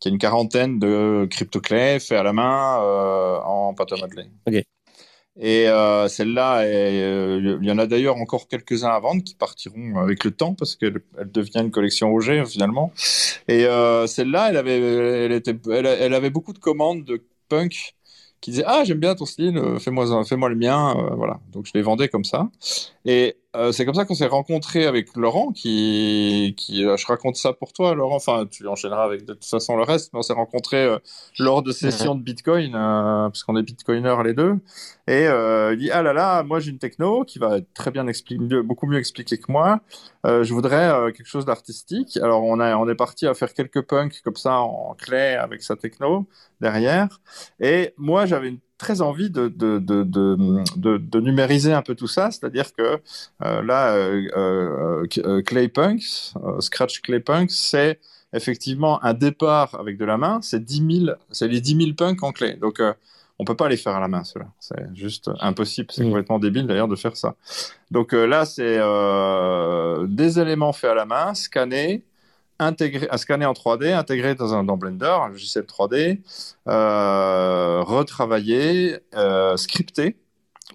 Speaker 2: qui a une quarantaine de crypto-clés faits à la main en pâte à modeler.
Speaker 1: Ok.
Speaker 2: Et euh, celle-là, euh, il y en a d'ailleurs encore quelques-uns à vendre qui partiront avec le temps parce qu'elle elle devient une collection OG finalement. Et euh, celle-là, elle avait, elle, était, elle, elle, avait beaucoup de commandes de punk qui disaient ah j'aime bien ton style, euh, fais-moi fais-moi le mien, euh, voilà. Donc je les vendais comme ça. Et euh, c'est comme ça qu'on s'est rencontré avec Laurent, qui, euh, je raconte ça pour toi, Laurent. Enfin, tu enchaîneras avec de toute façon le reste. Mais on s'est rencontré euh, lors de sessions de Bitcoin, parce qu'on est Bitcoiners les deux. Et il dit ah là là, moi j'ai une techno qui va très bien expliquer, beaucoup mieux expliquer que moi. je voudrais quelque chose d'artistique. Alors on est parti à faire quelques punks comme ça en clé avec sa techno derrière. Et moi j'avais une très envie de, de, de, de, de numériser un peu tout ça, c'est-à-dire que euh, là, euh, euh, euh Claypunks, Scratch Claypunks, c'est effectivement un départ avec de la main, c'est 10 000, c'est les 10 000 punks en clé. Donc, on peut pas les faire à la main, cela. C'est juste impossible. C'est complètement débile d'ailleurs de faire ça. Donc là, c'est des éléments faits à la main, scannés, intégré, à scanner en 3D, intégré dans un dans Blender, un logiciel 3D, euh, retravaillé, euh, scripté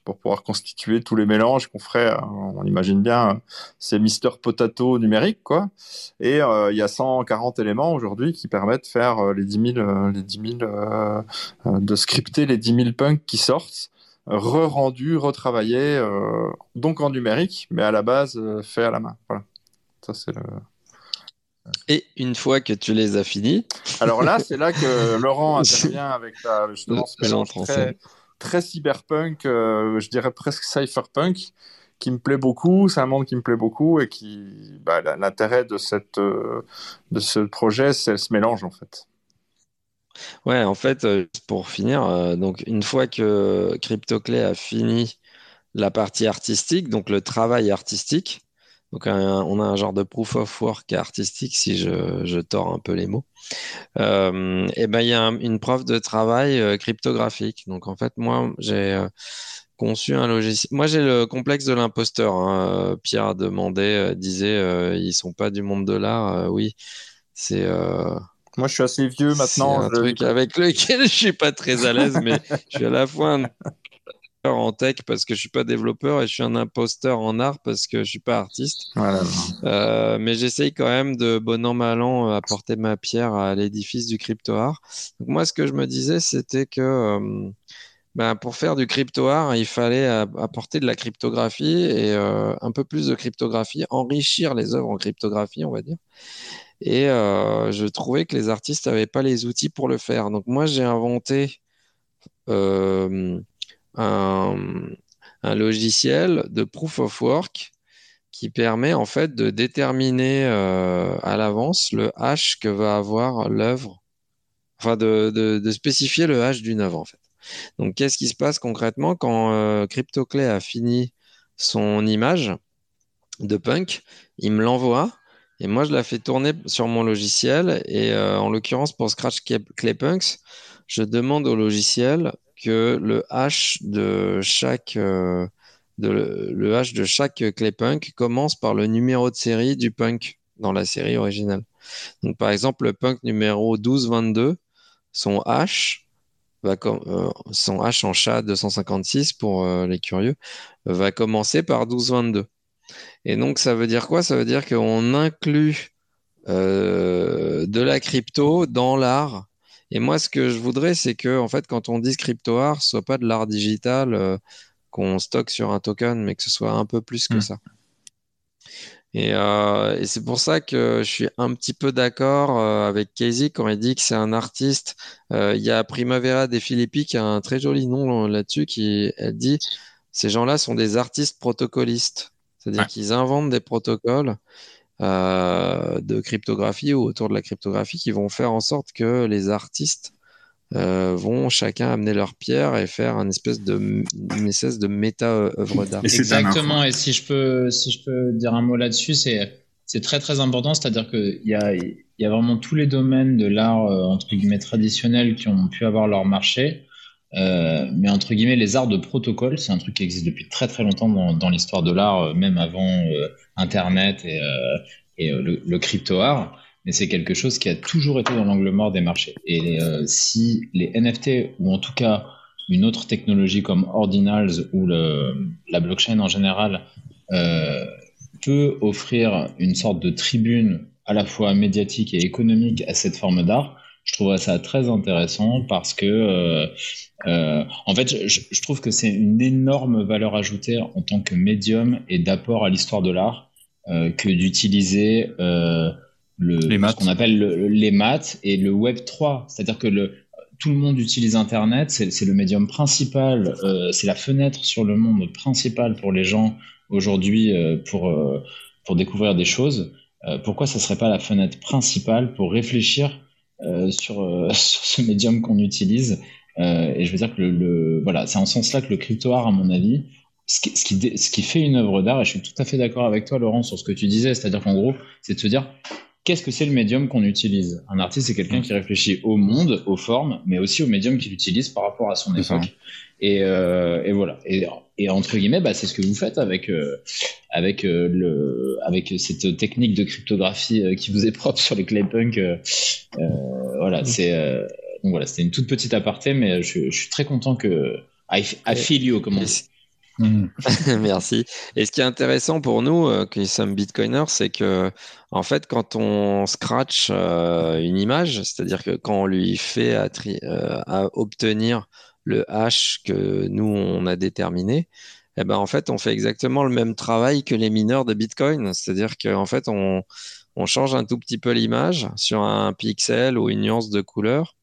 Speaker 2: pour pouvoir constituer tous les mélanges qu'on ferait. Euh, on imagine bien, c'est Mister Potato numérique, quoi. Et euh, il y a 140 éléments aujourd'hui qui permettent de faire euh, les 10 000, les 10 000 de scripter les 10 000 punks qui sortent re-rendus, retravaillés, donc en numérique, mais à la base fait à la main. Voilà. Ça, c'est le,
Speaker 4: et une fois que tu les as finis.
Speaker 2: Alors là, c'est là que Laurent intervient avec justement ce mélange très, très, cyberpunk, euh, je dirais presque cypherpunk, qui me plaît beaucoup. C'est un monde qui me plaît beaucoup et qui, bah, l'intérêt de, cette, euh, de ce projet, c'est ce mélange en fait.
Speaker 4: Ouais, en fait, euh, pour finir, donc une fois que CryptoClay a fini la partie artistique, donc le travail artistique, donc, on a un genre de proof of work artistique, si je, je tords un peu les mots. Euh, et ben, il y a une preuve de travail euh, cryptographique. Donc, en fait, moi, j'ai euh, conçu un logiciel. Moi, j'ai le complexe de l'imposteur. Hein. Pierre demandait, disait, ils sont pas du monde de l'art. oui, c'est.
Speaker 2: Moi, je suis assez vieux maintenant.
Speaker 4: C'est un truc avec lequel je suis pas très à l'aise, mais je suis à la fois un en tech parce que je suis pas développeur et je suis un imposteur en art parce que je suis pas artiste. Euh, mais j'essaye quand même de bon an mal an apporter ma pierre à l'édifice du crypto art. Donc moi, ce que je me disais, c'était que euh, ben, pour faire du crypto art, il fallait apporter de la cryptographie et euh, un peu plus de cryptographie, enrichir les œuvres en cryptographie, on va dire. Et je trouvais que les artistes n'avaient pas les outils pour le faire. Donc moi, j'ai inventé un, logiciel de proof of work qui permet en fait de déterminer euh, à l'avance le hash que va avoir l'œuvre, enfin de, de, spécifier le hash d'une œuvre en fait. Donc qu'est-ce qui se passe concrètement quand euh, CryptoClay a fini son image de punk, il me l'envoie et moi je la fais tourner sur mon logiciel et euh, en l'occurrence pour Scratch Clay Punks, je demande au logiciel que le hash de chaque euh, de, le de chaque clé punk commence par le numéro de série du punk dans la série originale. Donc par exemple le punk numéro 1222, son hash va euh, son hash en chat 256 pour euh, les curieux va commencer par 1222. Et donc ça veut dire quoi? Ça veut dire qu'on inclut de la crypto dans l'art et moi, ce que je voudrais, c'est que, en fait, quand on dit crypto art, ce soit pas de l'art digital euh, qu'on stocke sur un token, mais que ce soit un peu plus que hmm. ça. Euh, et, c'est pour ça que je suis un petit peu d'accord euh, avec Casey quand il dit que c'est un artiste. il y a Primavera des Philippi qui a un très joli nom là-dessus, qui elle dit ces gens-là sont des artistes protocolistes, c'est-à-dire qu'ils inventent des protocoles de cryptographie ou autour de la cryptographie qui vont faire en sorte que les artistes euh, vont chacun amener leur pierre et faire une espèce de, une espèce de méta-œuvre d'art.
Speaker 3: Exactement, et si je, peux, si je peux dire un mot là-dessus, c'est, c'est très très important, c'est-à-dire qu'il y a, il y a vraiment tous les domaines de l'art, euh, entre guillemets, traditionnel qui ont pu avoir leur marché. Mais entre guillemets, les arts de protocole, c'est un truc qui existe depuis très très longtemps dans, l'histoire de l'art, même avant Internet et, le, le crypto-art mais c'est quelque chose qui a toujours été dans l'angle mort des marchés. Et si les NFT, ou en tout cas une autre technologie comme Ordinals ou la blockchain en général, euh, peut offrir une sorte de tribune à la fois médiatique et économique à cette forme d'art, je trouverais ça très intéressant parce que, euh, euh, en fait, je, je, trouve que c'est une énorme valeur ajoutée en tant que médium et d'apport à l'histoire de l'art euh, que d'utiliser euh, le, ce qu'on appelle le, les maths et le Web 3. C'est-à-dire que le, tout le monde utilise Internet, c'est le médium principal, euh, c'est la fenêtre sur le monde principal pour les gens aujourd'hui euh, pour, euh, pour découvrir des choses. pourquoi ça serait pas la fenêtre principale pour réfléchir sur, sur, ce médium qu'on utilise. Et je veux dire que le, voilà, c'est en ce sens-là que le crypto art, à mon avis, ce qui, ce qui, ce qui fait une œuvre d'art, et je suis tout à fait d'accord avec toi, Laurent, sur ce que tu disais, c'est-à-dire qu'en gros, c'est de se dire, qu'est-ce que c'est le médium qu'on utilise? Un artiste, c'est quelqu'un qui réfléchit au monde, aux formes, mais aussi au médium qu'il utilise par rapport à son époque. Et, euh, et, voilà. Et, et, entre guillemets, bah, c'est ce que vous faites avec euh, avec euh, le avec cette technique de cryptographie euh, qui vous est propre sur les claypunk. Euh, voilà, c'est donc voilà, c'était une toute petite aparté, mais je, je suis très content que I, I feel you, comme on dit.
Speaker 4: Mm. Merci. Et ce qui est intéressant pour nous, euh, qui sommes bitcoiners, c'est que, en fait, quand on scratch euh, une image, c'est-à-dire que quand on lui fait euh, à, obtenir le hash que nous, on a déterminé, eh ben, en fait, on fait exactement le même travail que les mineurs de Bitcoin. C'est-à-dire qu'en fait, on, on change un tout petit peu l'image sur un pixel ou une nuance de couleur.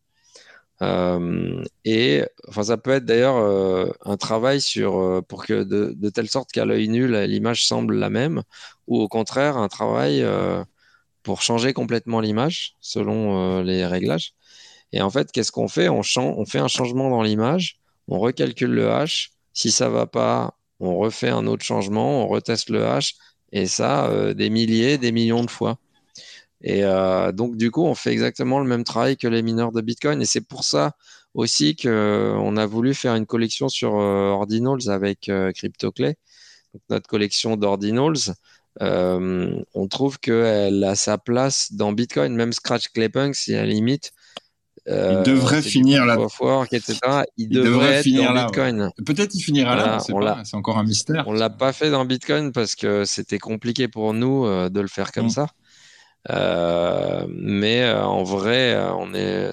Speaker 4: Euh, et enfin, ça peut être d'ailleurs euh, un travail sur euh, pour que de, de, telle sorte qu'à l'œil nu l'image semble la même, ou au contraire un travail pour changer complètement l'image selon les réglages. Et en fait, qu'est-ce qu'on fait? On, fait un changement dans l'image, on recalcule le hash. Si ça va pas, on refait un autre changement, on reteste le hash, et ça des milliers, des millions de fois. Et euh, donc, du coup, on fait exactement le même travail que les mineurs de Bitcoin. Et c'est pour ça aussi qu'on a voulu faire une collection sur euh, Ordinals avec euh, CryptoClay. Notre collection d'Ordinals, euh, on trouve qu'elle a sa place dans Bitcoin, même Scratch Claypunk, si à la limite.
Speaker 2: Il devrait finir là.
Speaker 4: etc. Il, devrait, finir dans Bitcoin.
Speaker 2: Peut-être il finira là, c'est encore un mystère.
Speaker 4: On l'a pas fait dans Bitcoin parce que c'était compliqué pour nous de le faire comme mm. ça. Euh, mais euh, en vrai, euh, on est,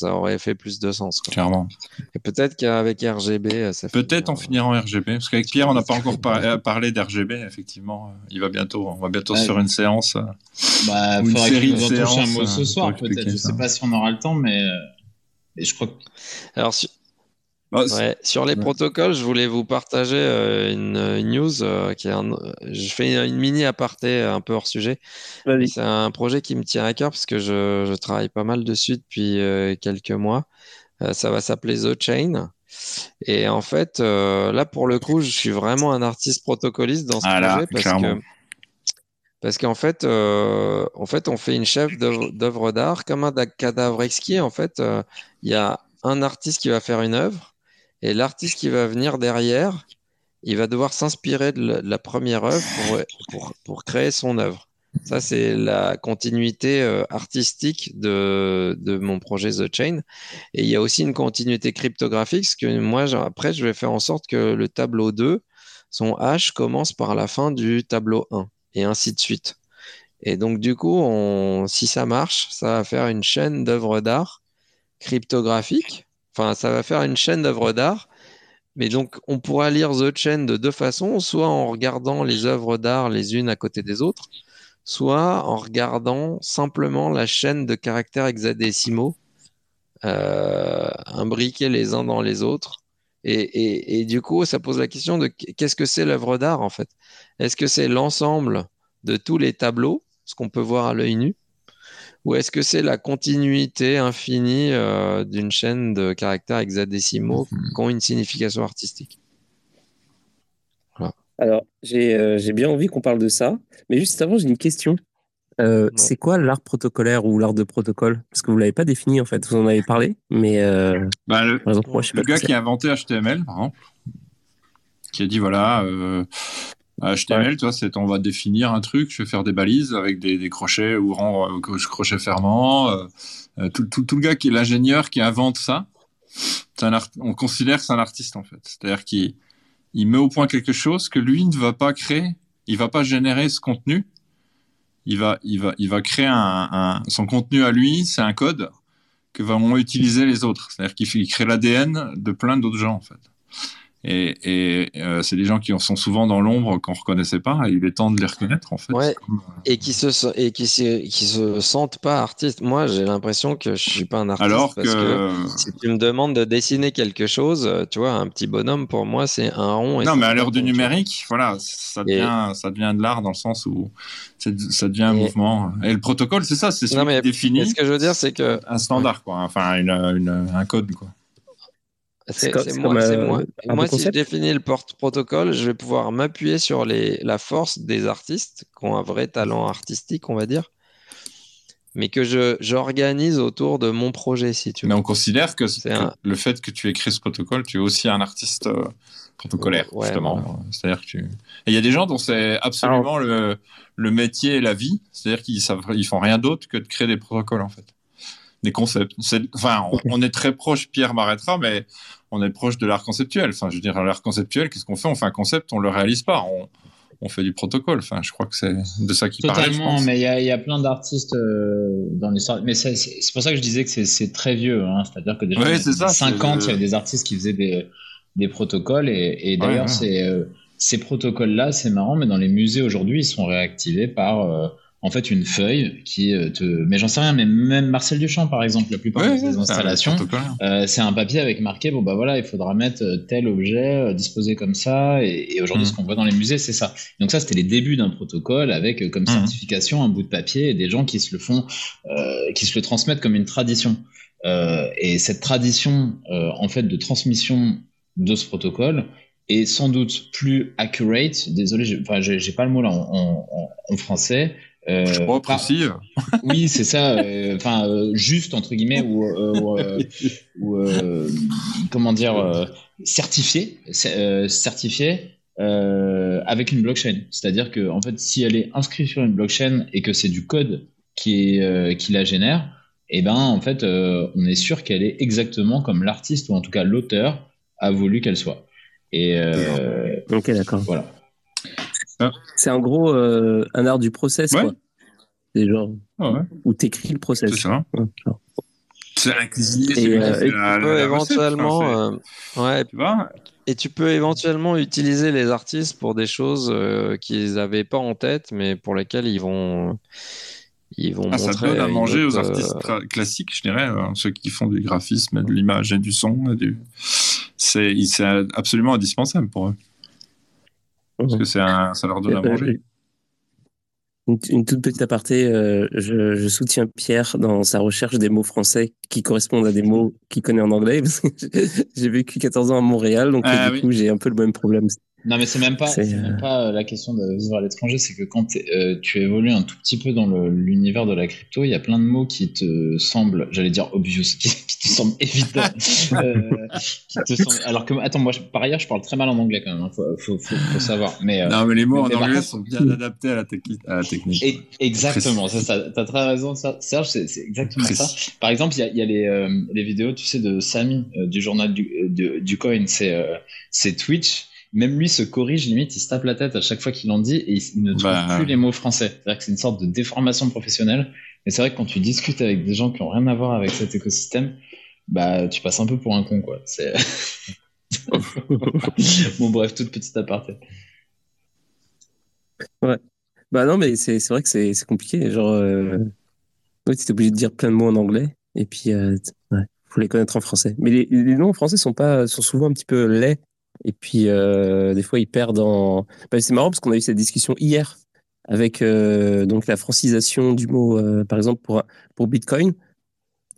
Speaker 4: ça aurait fait plus de sens.
Speaker 2: Clairement.
Speaker 4: Et peut-être qu'avec RGB, ça
Speaker 2: Peut-être on finira en RGB, parce qu'avec Pierre, on n'a pas encore parlé d'RGB. Effectivement, il va bientôt, on va bientôt sur une séance.
Speaker 3: Bah, il faudrait qu'il nous en un mot ce soir, peut-être. Je sais pas si on aura le temps, mais, mais je crois que.
Speaker 4: Alors, bah, ouais, sur les protocoles, je voulais vous partager euh, une, news euh, qui est un, je fais une mini aparté un peu hors sujet. C'est un projet qui me tient à cœur parce que je, je travaille pas mal dessus depuis euh, quelques mois. ça va s'appeler The Chain. Et en fait, là pour le coup, je suis vraiment un artiste protocoliste dans ce ah projet parce que parce qu'en fait, en fait, on fait une chef d'œuvre d'art comme un cadavre exquis. En fait, il y a un artiste qui va faire une œuvre et l'artiste qui va venir derrière, il va devoir s'inspirer de, la première œuvre pour, créer son œuvre. Ça, c'est la continuité euh, artistique de, mon projet The Chain. Et il y a aussi une continuité cryptographique, parce que moi, après, je vais faire en sorte que le tableau 2, son H commence par la fin du tableau 1, et ainsi de suite. Et donc, du coup, si ça marche, ça va faire une chaîne d'œuvres d'art cryptographiques Ça va faire une chaîne d'œuvres d'art. Mais donc, on pourra lire The Chain de deux façons, soit en regardant les œuvres d'art les unes à côté des autres, soit en regardant simplement la chaîne de caractères hexadécimaux euh, imbriqués les uns dans les autres. Et, du coup, ça pose la question de qu'est-ce que c'est l'œuvre d'art en fait? Est-ce que c'est l'ensemble de tous les tableaux, ce qu'on peut voir à l'œil nu, ou est-ce que c'est la continuité infinie euh, d'une chaîne de caractères hexadécimaux mhm. qui ont une signification artistique?
Speaker 1: Alors, euh, j'ai bien envie qu'on parle de ça, mais juste avant, j'ai une question. Euh, c'est quoi l'art protocolaire ou l'art de protocole? Parce que vous l'avez pas défini en fait. Vous en avez parlé, mais euh,
Speaker 2: bah, le, le gars qui a inventé HTML, par exemple, qui a dit voilà, HTML, toi, c'est on va définir un truc, je vais faire des balises avec des, crochets ouvrants, crochets fermants. tout, tout, tout, le gars qui est l'ingénieur qui invente ça, on considère que c'est un artiste en fait. C'est-à-dire qu'il il met au point quelque chose que lui ne va pas créer, il va pas générer ce contenu. Il va, il va, il va créer un, son contenu à lui, c'est un code que vont utiliser les autres. C'est-à-dire qu'il crée l'ADN de plein d'autres gens en fait. Et, et euh, c'est des gens qui sont souvent dans l'ombre qu'on reconnaissait pas. Et il est temps de les reconnaître en fait.
Speaker 4: Ouais. Et qui se et qui se, qui se sentent pas artistes. Moi, j'ai l'impression que je suis pas un artiste.
Speaker 2: Alors
Speaker 4: parce que... si tu me demandes de dessiner quelque chose, tu vois, un petit bonhomme pour moi, c'est un rond.
Speaker 2: non, mais à l'heure du numérique, voilà, ça devient ça devient de l'art dans le sens où ça devient un mouvement. Et le protocole, c'est ça, c'est ce qui définit.
Speaker 4: Ce que je veux dire, c'est que
Speaker 2: un standard, quoi. Enfin, une, une, un code, quoi.
Speaker 4: C'est moi, moi. moi si je définis le porte-protocole, je vais pouvoir m'appuyer sur les, la force des artistes qui ont un vrai talent artistique, on va dire, mais que j'organise autour de mon projet, si tu veux.
Speaker 2: Mais on considère que, le fait que tu écris ce protocole, tu es aussi un artiste euh, protocolaire, justement. C'est-à-dire que tu... Et il y a des gens dont c'est absolument le, le, métier et la vie, c'est-à-dire qu'ils ils font rien d'autre que de créer des protocoles, en fait des concepts. Enfin, on, est très proche, Pierre m'arrêtera, mais on est proche de l'art conceptuel. Enfin, je veux dire, l'art conceptuel, qu'est-ce qu'on fait? On fait un concept, on le réalise pas. On, on fait du protocole. Enfin, je crois que c'est de ça qu'il parle.
Speaker 3: Totalement, mais il y a, y a, plein d'artistes euh, dans l'histoire. Mais c'est pour ça que je disais que c'est très vieux. Hein. C'est-à-dire que déjà,
Speaker 2: ouais, ça,
Speaker 3: 50, il y avait des artistes qui faisaient des, des protocoles. Et, et d'ailleurs, euh, ces protocoles-là, c'est marrant, mais dans les musées aujourd'hui, ils sont réactivés par euh, en fait une feuille qui euh, te mais j'en sais rien mais même Marcel Duchamp par exemple la plupart de ses installations euh, c'est un papier avec marqué bon bah voilà il faudra mettre euh, tel objet disposé comme ça et, aujourd'hui ce mm. qu'on voit dans les musées c'est ça donc ça c'était les débuts d'un protocole avec comme mm. certification un bout de papier et des gens qui se le font qui se le transmettent comme une tradition et cette tradition en fait de transmission de ce protocole est sans doute plus accurate. Désolé, j'ai pas le mot là en, en français,
Speaker 2: euh, crois précis.
Speaker 3: oui, c'est ça. Euh, enfin, euh, juste entre guillemets ou, ou comment dire certifié, certifié avec une blockchain. C'est-à-dire que en fait, si elle est inscrite sur une blockchain et que c'est du code qui est qui la génère, et eh ben en fait, on est sûr qu'elle est exactement comme l'artiste ou en tout cas l'auteur a voulu qu'elle soit. Et
Speaker 1: ok, d'accord.
Speaker 3: Voilà.
Speaker 1: Ah. C'est en gros euh, un art du process, quoi. C'est genre ah où t'écris le process.
Speaker 2: C'est ça. C'est
Speaker 4: et, tu peux éventuellement, ouais, et tu peux éventuellement utiliser les artistes pour des choses euh, qu'ils n'avaient pas en tête, mais pour lesquelles ils vont, ils vont
Speaker 2: ah, montrer. Ça donne à manger aux artistes classiques, je dirais, hein, ceux qui font du graphisme, de l'image et du son. Du... C'est absolument indispensable pour eux. Parce que c'est un, ça leur donne à manger.
Speaker 1: Une, toute petite aparté, euh, je, soutiens Pierre dans sa recherche des mots français qui correspondent à des mots qu'il connaît en anglais. j'ai vécu 14 ans à Montréal, donc ah du coup j'ai un peu le même problème.
Speaker 3: Non, mais c'est même pas, c'est même euh, pas euh, la question de vivre à l'étranger, c'est que quand euh, tu évolues un tout petit peu dans l'univers de la crypto, il y a plein de mots qui te semblent, j'allais dire obvious, qui, te semblent évidents. euh, qui te semblent... Alors que, attends, moi, par ailleurs, je parle très mal en anglais quand même, hein, faut, faut, faut, savoir. Mais,
Speaker 2: non, mais les mots en anglais sont bien adaptés à la, à la technique.
Speaker 3: Et, exactement, c'est ça. T'as très raison, ça. Serge, c'est exactement ça. Par exemple, il y a, y a les, les vidéos, tu sais, de Samy du journal du, du, du coin, c'est Twitch même lui se corrige, limite, il se tape la tête à chaque fois qu'il en dit et il, ne trouve bah. plus les mots français. C'est-à-dire que c'est une sorte de déformation professionnelle. Et c'est vrai que quand tu discutes avec des gens qui ont rien à voir avec cet écosystème, bah, tu passes un peu pour un con, quoi. C'est... bon, bref, toute petite aparté.
Speaker 1: Ouais. Bah non, mais c'est, vrai que c'est, compliqué. Genre, euh... tu es obligé de dire plein de mots en anglais. Et puis, euh, ouais, faut les connaître en français. Mais les, les noms en français sont pas, sont souvent un petit peu laids et puis, euh, des fois, ils perdent en. Bah, c'est marrant parce qu'on a eu cette discussion hier avec euh, donc la francisation du mot, euh, par exemple, pour, pour Bitcoin.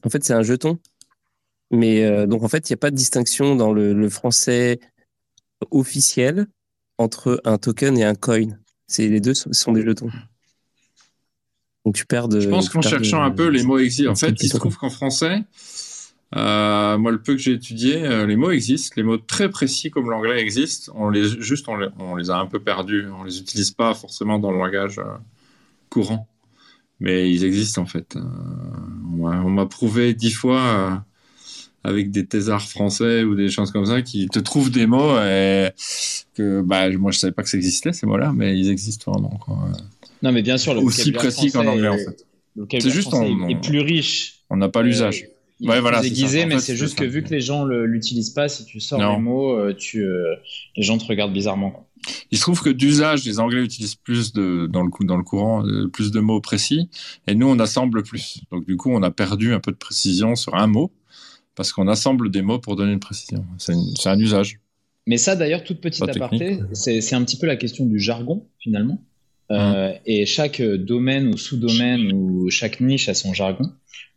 Speaker 1: En fait, c'est un jeton. Mais donc, en fait, il n'y a pas de distinction dans le, le, français officiel entre un token et un coin. C'est les deux sont des jetons. Donc tu perds de.
Speaker 2: Je pense qu'en cherchant un peu, les mots existent. En fait, il se trouve qu'en français, euh, moi, le peu que j'ai étudié, euh, les mots existent. Les mots très précis comme l'anglais existent. On les, juste, on les, on les, a un peu perdus. On les utilise pas forcément dans le langage euh, courant. Mais ils existent, en fait. on m'a prouvé dix fois avec des thésards français ou des choses comme ça qui te trouvent des mots et que bah moi je savais pas que ça existait ces mots-là mais ils existent vraiment quoi.
Speaker 3: Non mais bien sûr le
Speaker 2: aussi précis qu'en anglais en fait.
Speaker 3: C'est juste on, est plus riche.
Speaker 2: On n'a pas l'usage
Speaker 3: ouais, voilà, déguisé, mais c'est juste que vu que les gens l'utilisent pas, si tu sors les mots, euh, tu, euh, les gens te regardent bizarrement.
Speaker 2: Il se trouve que d'usage, les Anglais utilisent plus de, dans le, dans le courant, euh, plus de mots précis, et nous, on assemble plus. Donc, du coup, on a perdu un peu de précision sur un mot, parce qu'on assemble des mots pour donner une précision. C'est un usage.
Speaker 3: Mais ça, d'ailleurs, toute petite aparté, c'est un petit peu la question du jargon, finalement. Euh, et chaque domaine ou sous-domaine ou chaque niche a son jargon.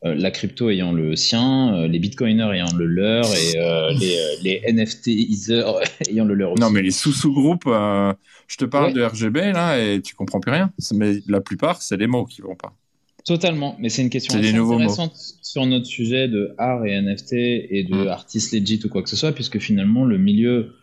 Speaker 3: Euh, la crypto ayant le sien, euh, les bitcoiners ayant le leur et les, les NFTisers ayant le leur aussi.
Speaker 2: Non, mais les sous-sous-groupes, je te parle de RGB là et tu comprends plus rien. Mais la plupart, c'est les mots qui vont pas.
Speaker 3: Totalement, mais c'est une question assez intéressante sur notre sujet de art et NFT et de mm. artistes legit ou quoi que ce soit, puisque finalement le milieu,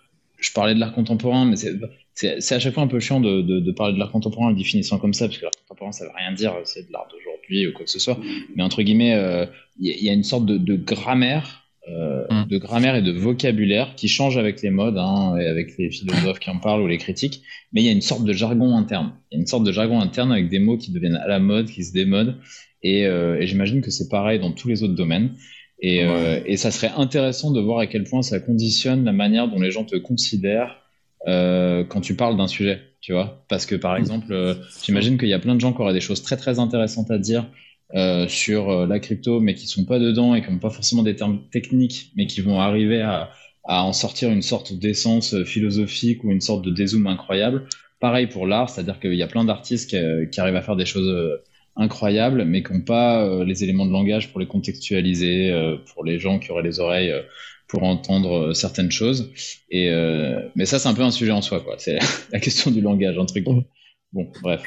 Speaker 3: je parlais de l'art contemporain, mais c'est c'est à chaque fois un peu chiant de, de, de parler de l'art contemporain en le définissant comme ça, parce que l'art contemporain, ça veut rien dire, c'est de l'art d'aujourd'hui ou quoi que ce soit. Mais entre guillemets, euh, il y, y, a une sorte de, de grammaire, euh, mm. de grammaire et de vocabulaire qui change avec les modes, hein, et avec les philosophes qui en parlent ou les critiques. Mais il y a une sorte de jargon interne. Il y a une sorte de jargon interne avec des mots qui deviennent à la mode, qui se démodent. Et, euh, et j'imagine que c'est pareil dans tous les autres domaines. Et, euh, et ça serait intéressant de voir à quel point ça conditionne la manière dont les gens te considèrent euh, quand tu parles d'un sujet, tu vois. Parce que par exemple, euh, j'imagine qu'il y a plein de gens qui auraient des choses très très intéressantes à dire sur la crypto, mais qui sont pas dedans et qui n'ont pas forcément des termes techniques, mais qui vont arriver à, à en sortir une sorte d'essence philosophique ou une sorte de dézoom incroyable. Pareil pour l'art, c'est-à-dire qu'il y a plein d'artistes qui, qui, arrivent à faire des choses incroyables, mais qui n'ont pas les éléments de langage pour les contextualiser, pour les gens qui auraient les oreilles pour entendre euh, certaines choses. Et euh, mais ça, c'est un peu un sujet en soi, quoi. C'est la question du langage, un truc. Bon, bref.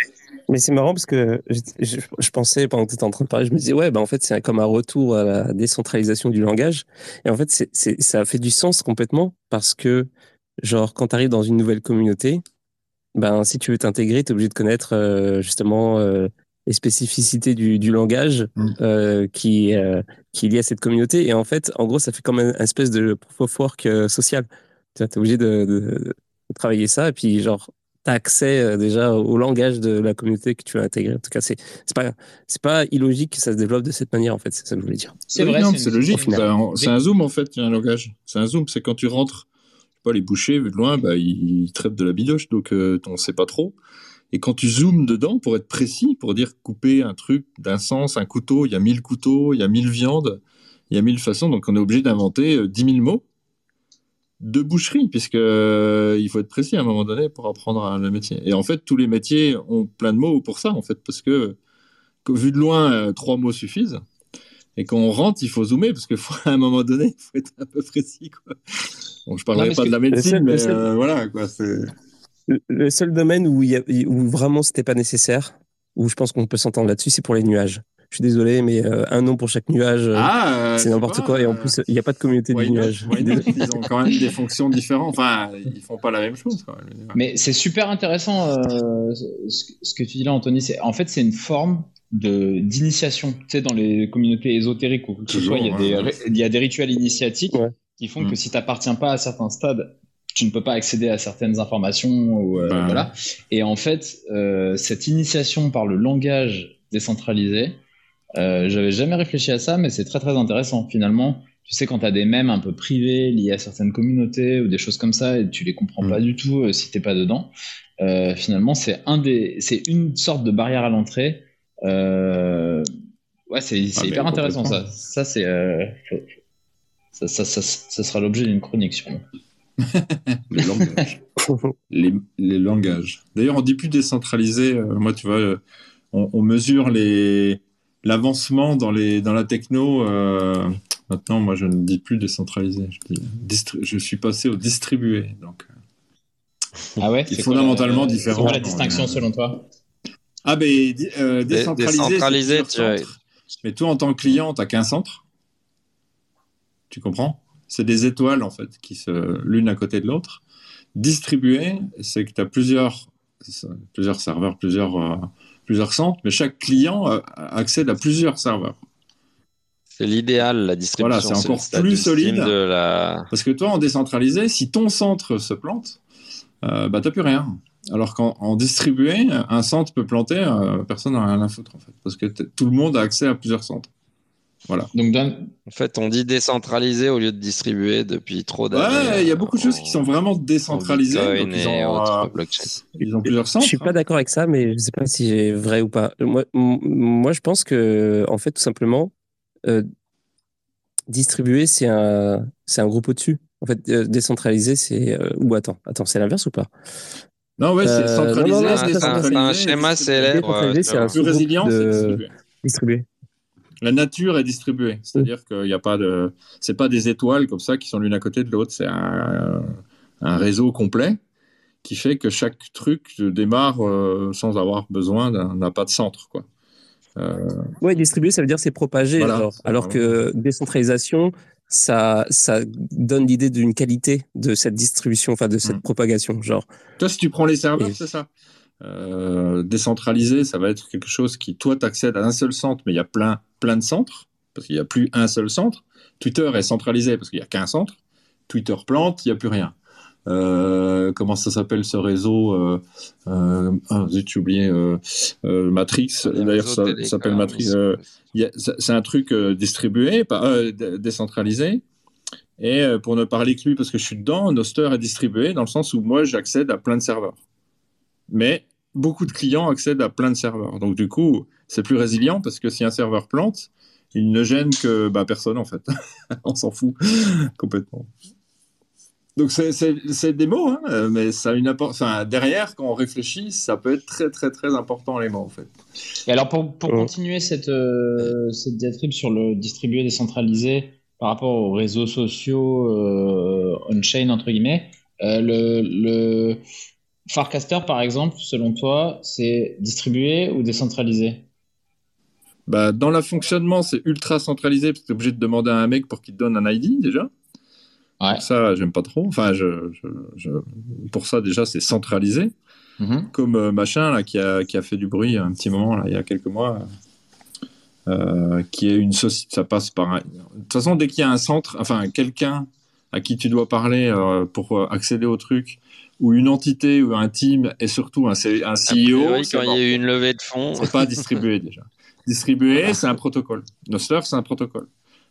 Speaker 1: Mais c'est marrant parce que je, pensais, pendant que tu étais en train de parler, je me disais, ouais, bah en fait, c'est comme un retour à la décentralisation du langage. Et en fait, ça a fait du sens complètement parce que, genre, quand tu arrives dans une nouvelle communauté, ben, si tu veux t'intégrer, tu es obligé de connaître euh, justement euh, les spécificités du, du langage mm. euh, qui, euh, qui est lié à cette communauté. Et en fait, en gros, ça fait comme un, espèce de proof of work euh, social. Tu es obligé de, de, de, travailler ça. Et puis, genre, tu as accès euh, déjà au langage de la communauté que tu as intégré. En tout cas, c'est pas, pas illogique que ça se développe de cette manière, en fait. C'est ça que je voulais dire.
Speaker 2: C'est vrai, c'est logique. C'est un zoom, en fait, un langage. C'est un zoom. C'est quand tu rentres, pas, les bouchers, vu de loin, bah, ils, ils traitent de la bidoche, donc euh, on sait pas trop. Et quand tu zoomes dedans, pour être précis, pour dire couper un truc d'un sens, un couteau, il y a mille couteaux, il y a mille viandes, il y a mille façons, donc on est obligé d'inventer euh, dix mille mots de boucherie, puisque euh, il faut être précis à un moment donné pour apprendre le métier. Et en fait, tous les métiers ont plein de mots pour ça, en fait, parce que, vu de loin, euh, trois mots suffisent. Et quand on rentre, il faut zoomer, parce qu'à un moment donné, il faut être un peu précis. Quoi. Bon, je parlerai pas de la médecine, mais voilà, quoi.
Speaker 1: Le seul domaine où, il y a, où vraiment c'était pas nécessaire, où je pense qu'on peut s'entendre là-dessus, c'est pour les nuages. Je suis désolé, mais euh, un nom pour chaque nuage, euh, ah, c'est n'importe quoi. Et en plus, il n'y a pas de communauté de nuages.
Speaker 2: ils ont quand même des fonctions différentes. Enfin, ils font pas la même chose. Quoi.
Speaker 3: Mais c'est super intéressant euh, ce que tu dis là, Anthony. En fait, c'est une forme de d'initiation. Tu sais, dans les communautés ésotériques ou que ce soit, il y, a des, il y a des rituels initiatiques qui font que mm. si tu n'appartiens pas à certains stades tu ne peux pas accéder à certaines informations ou euh, ben voilà. Et en fait, euh, cette initiation par le langage décentralisé, euh, j'avais jamais réfléchi à ça, mais c'est très très intéressant. Finalement, tu sais quand tu as des mèmes un peu privés liés à certaines communautés ou des choses comme ça et tu les comprends mm. pas du tout euh, si t'es pas dedans. Euh, finalement, c'est un des, c'est une sorte de barrière à l'entrée. ouais, c'est ah, hyper intéressant ça. Ça c'est ça, ça, ça, ça, sera l'objet d'une chronique sûrement.
Speaker 2: les langages. les, les, langages. D'ailleurs, on dit plus décentralisé. Euh, moi, tu vois, euh, on, on, mesure les l'avancement dans les dans la techno. Euh, maintenant, moi, je ne dis plus décentralisé. Je, dis je suis passé au distribué. Donc,
Speaker 3: ah ouais.
Speaker 2: C'est fondamentalement différent.
Speaker 3: C'est la distinction selon toi?
Speaker 2: Ah, ben euh, décentralisé. Mais toi, en tant que client, tu n'as qu'un centre? Tu comprends? C'est des étoiles, en fait, qui se l'une à côté de l'autre. Distribué, c'est que tu as plusieurs, plusieurs serveurs, plusieurs, euh, plusieurs centres, mais chaque client euh, accède à plusieurs serveurs.
Speaker 4: C'est l'idéal, la distribution.
Speaker 2: Voilà, c'est encore plus solide. Parce que toi, en décentralisé, si ton centre se plante, euh, bah, tu n'as plus rien. Alors qu'en distribué, un centre peut planter, personne n'a rien à foutre, en fait. Parce que tout le monde a accès à plusieurs centres. Voilà.
Speaker 4: Donc, en fait, on dit décentralisé au lieu de distribuer depuis trop d'années.
Speaker 2: Ouais, il y a beaucoup de choses qui sont vraiment décentralisées. ils, ont, euh, ils, ont, plusieurs centres.
Speaker 1: Je suis pas d'accord avec ça, mais je sais pas si c'est vrai ou pas. Moi, moi, je pense que, en fait, tout simplement, euh, distribuer, c'est un, c'est un groupe au-dessus. En fait, euh, décentralisé, c'est. Euh, ou attends, attends, c'est l'inverse ou pas?
Speaker 2: Non, ouais, c'est centralisé.
Speaker 4: c'est un, schéma célèbre.
Speaker 2: C'est un plus résilient, c'est distribué. La nature est distribuée, c'est-à-dire qu'il n'y a pas de, c'est pas des étoiles comme ça qui sont l'une à côté de l'autre, c'est un, un, réseau complet qui fait que chaque truc démarre sans avoir besoin d'un pas de centre, quoi.
Speaker 1: Euh... Oui, distribuer, ça veut dire c'est propagé. alors, que décentralisation, ça, ça donne l'idée d'une qualité de cette distribution, enfin de cette mm. propagation. Genre.
Speaker 2: Toi, si tu prends les serveurs, c'est ça. Euh, décentralisé, ça va être quelque chose qui, toi, t'accèdes à un seul centre, mais il y a plein, plein de centres, parce qu'il n'y a plus un seul centre. Twitter est centralisé parce qu'il n'y a qu'un centre. Twitter plante, il n'y a plus rien. Euh, comment ça s'appelle ce réseau euh, euh, ah, J'ai oublié Matrix. D'ailleurs, ça s'appelle Matrix. c'est un truc distribué, pas, décentralisé. Et pour ne parler que lui, parce que je suis dedans, Noster est distribué dans le sens où moi, j'accède à plein de serveurs. Mais beaucoup de clients accèdent à plein de serveurs. Donc, du coup, c'est plus résilient parce que si un serveur plante, il ne gêne que bah, personne, en fait. On s'en fout complètement. Donc c'est des mots, hein, euh, mais ça a une enfin, derrière, quand on réfléchit, ça peut être très très très important les mots en fait.
Speaker 3: Et alors pour, pour continuer cette, euh, cette diatribe sur le distribué décentralisé par rapport aux réseaux sociaux euh, on-chain entre guillemets, le, le Farcaster par exemple, selon toi, c'est distribué ou décentralisé?
Speaker 2: Bah, Dans le fonctionnement, c'est ultra centralisé parce que tu es obligé de demander à un mec pour qu'il te donne un ID déjà. Ça, j'aime pas trop. Enfin, je, je, pour ça, déjà, c'est centralisé. Mm-hmm. Comme euh, machin, là, qui a, qui a fait du bruit un petit moment, là, il y a quelques mois, euh, qui est une société. Ça passe par. Un... De toute façon, dès qu'il y a un centre, enfin, quelqu'un à qui tu dois parler euh, pour accéder au truc, ou une entité ou un team, et surtout un, un CEO.
Speaker 4: quand il y a eu une levée de fonds.
Speaker 2: C'est pas distribué déjà. Distribué, c'est un protocole. Nostr, c'est un protocole.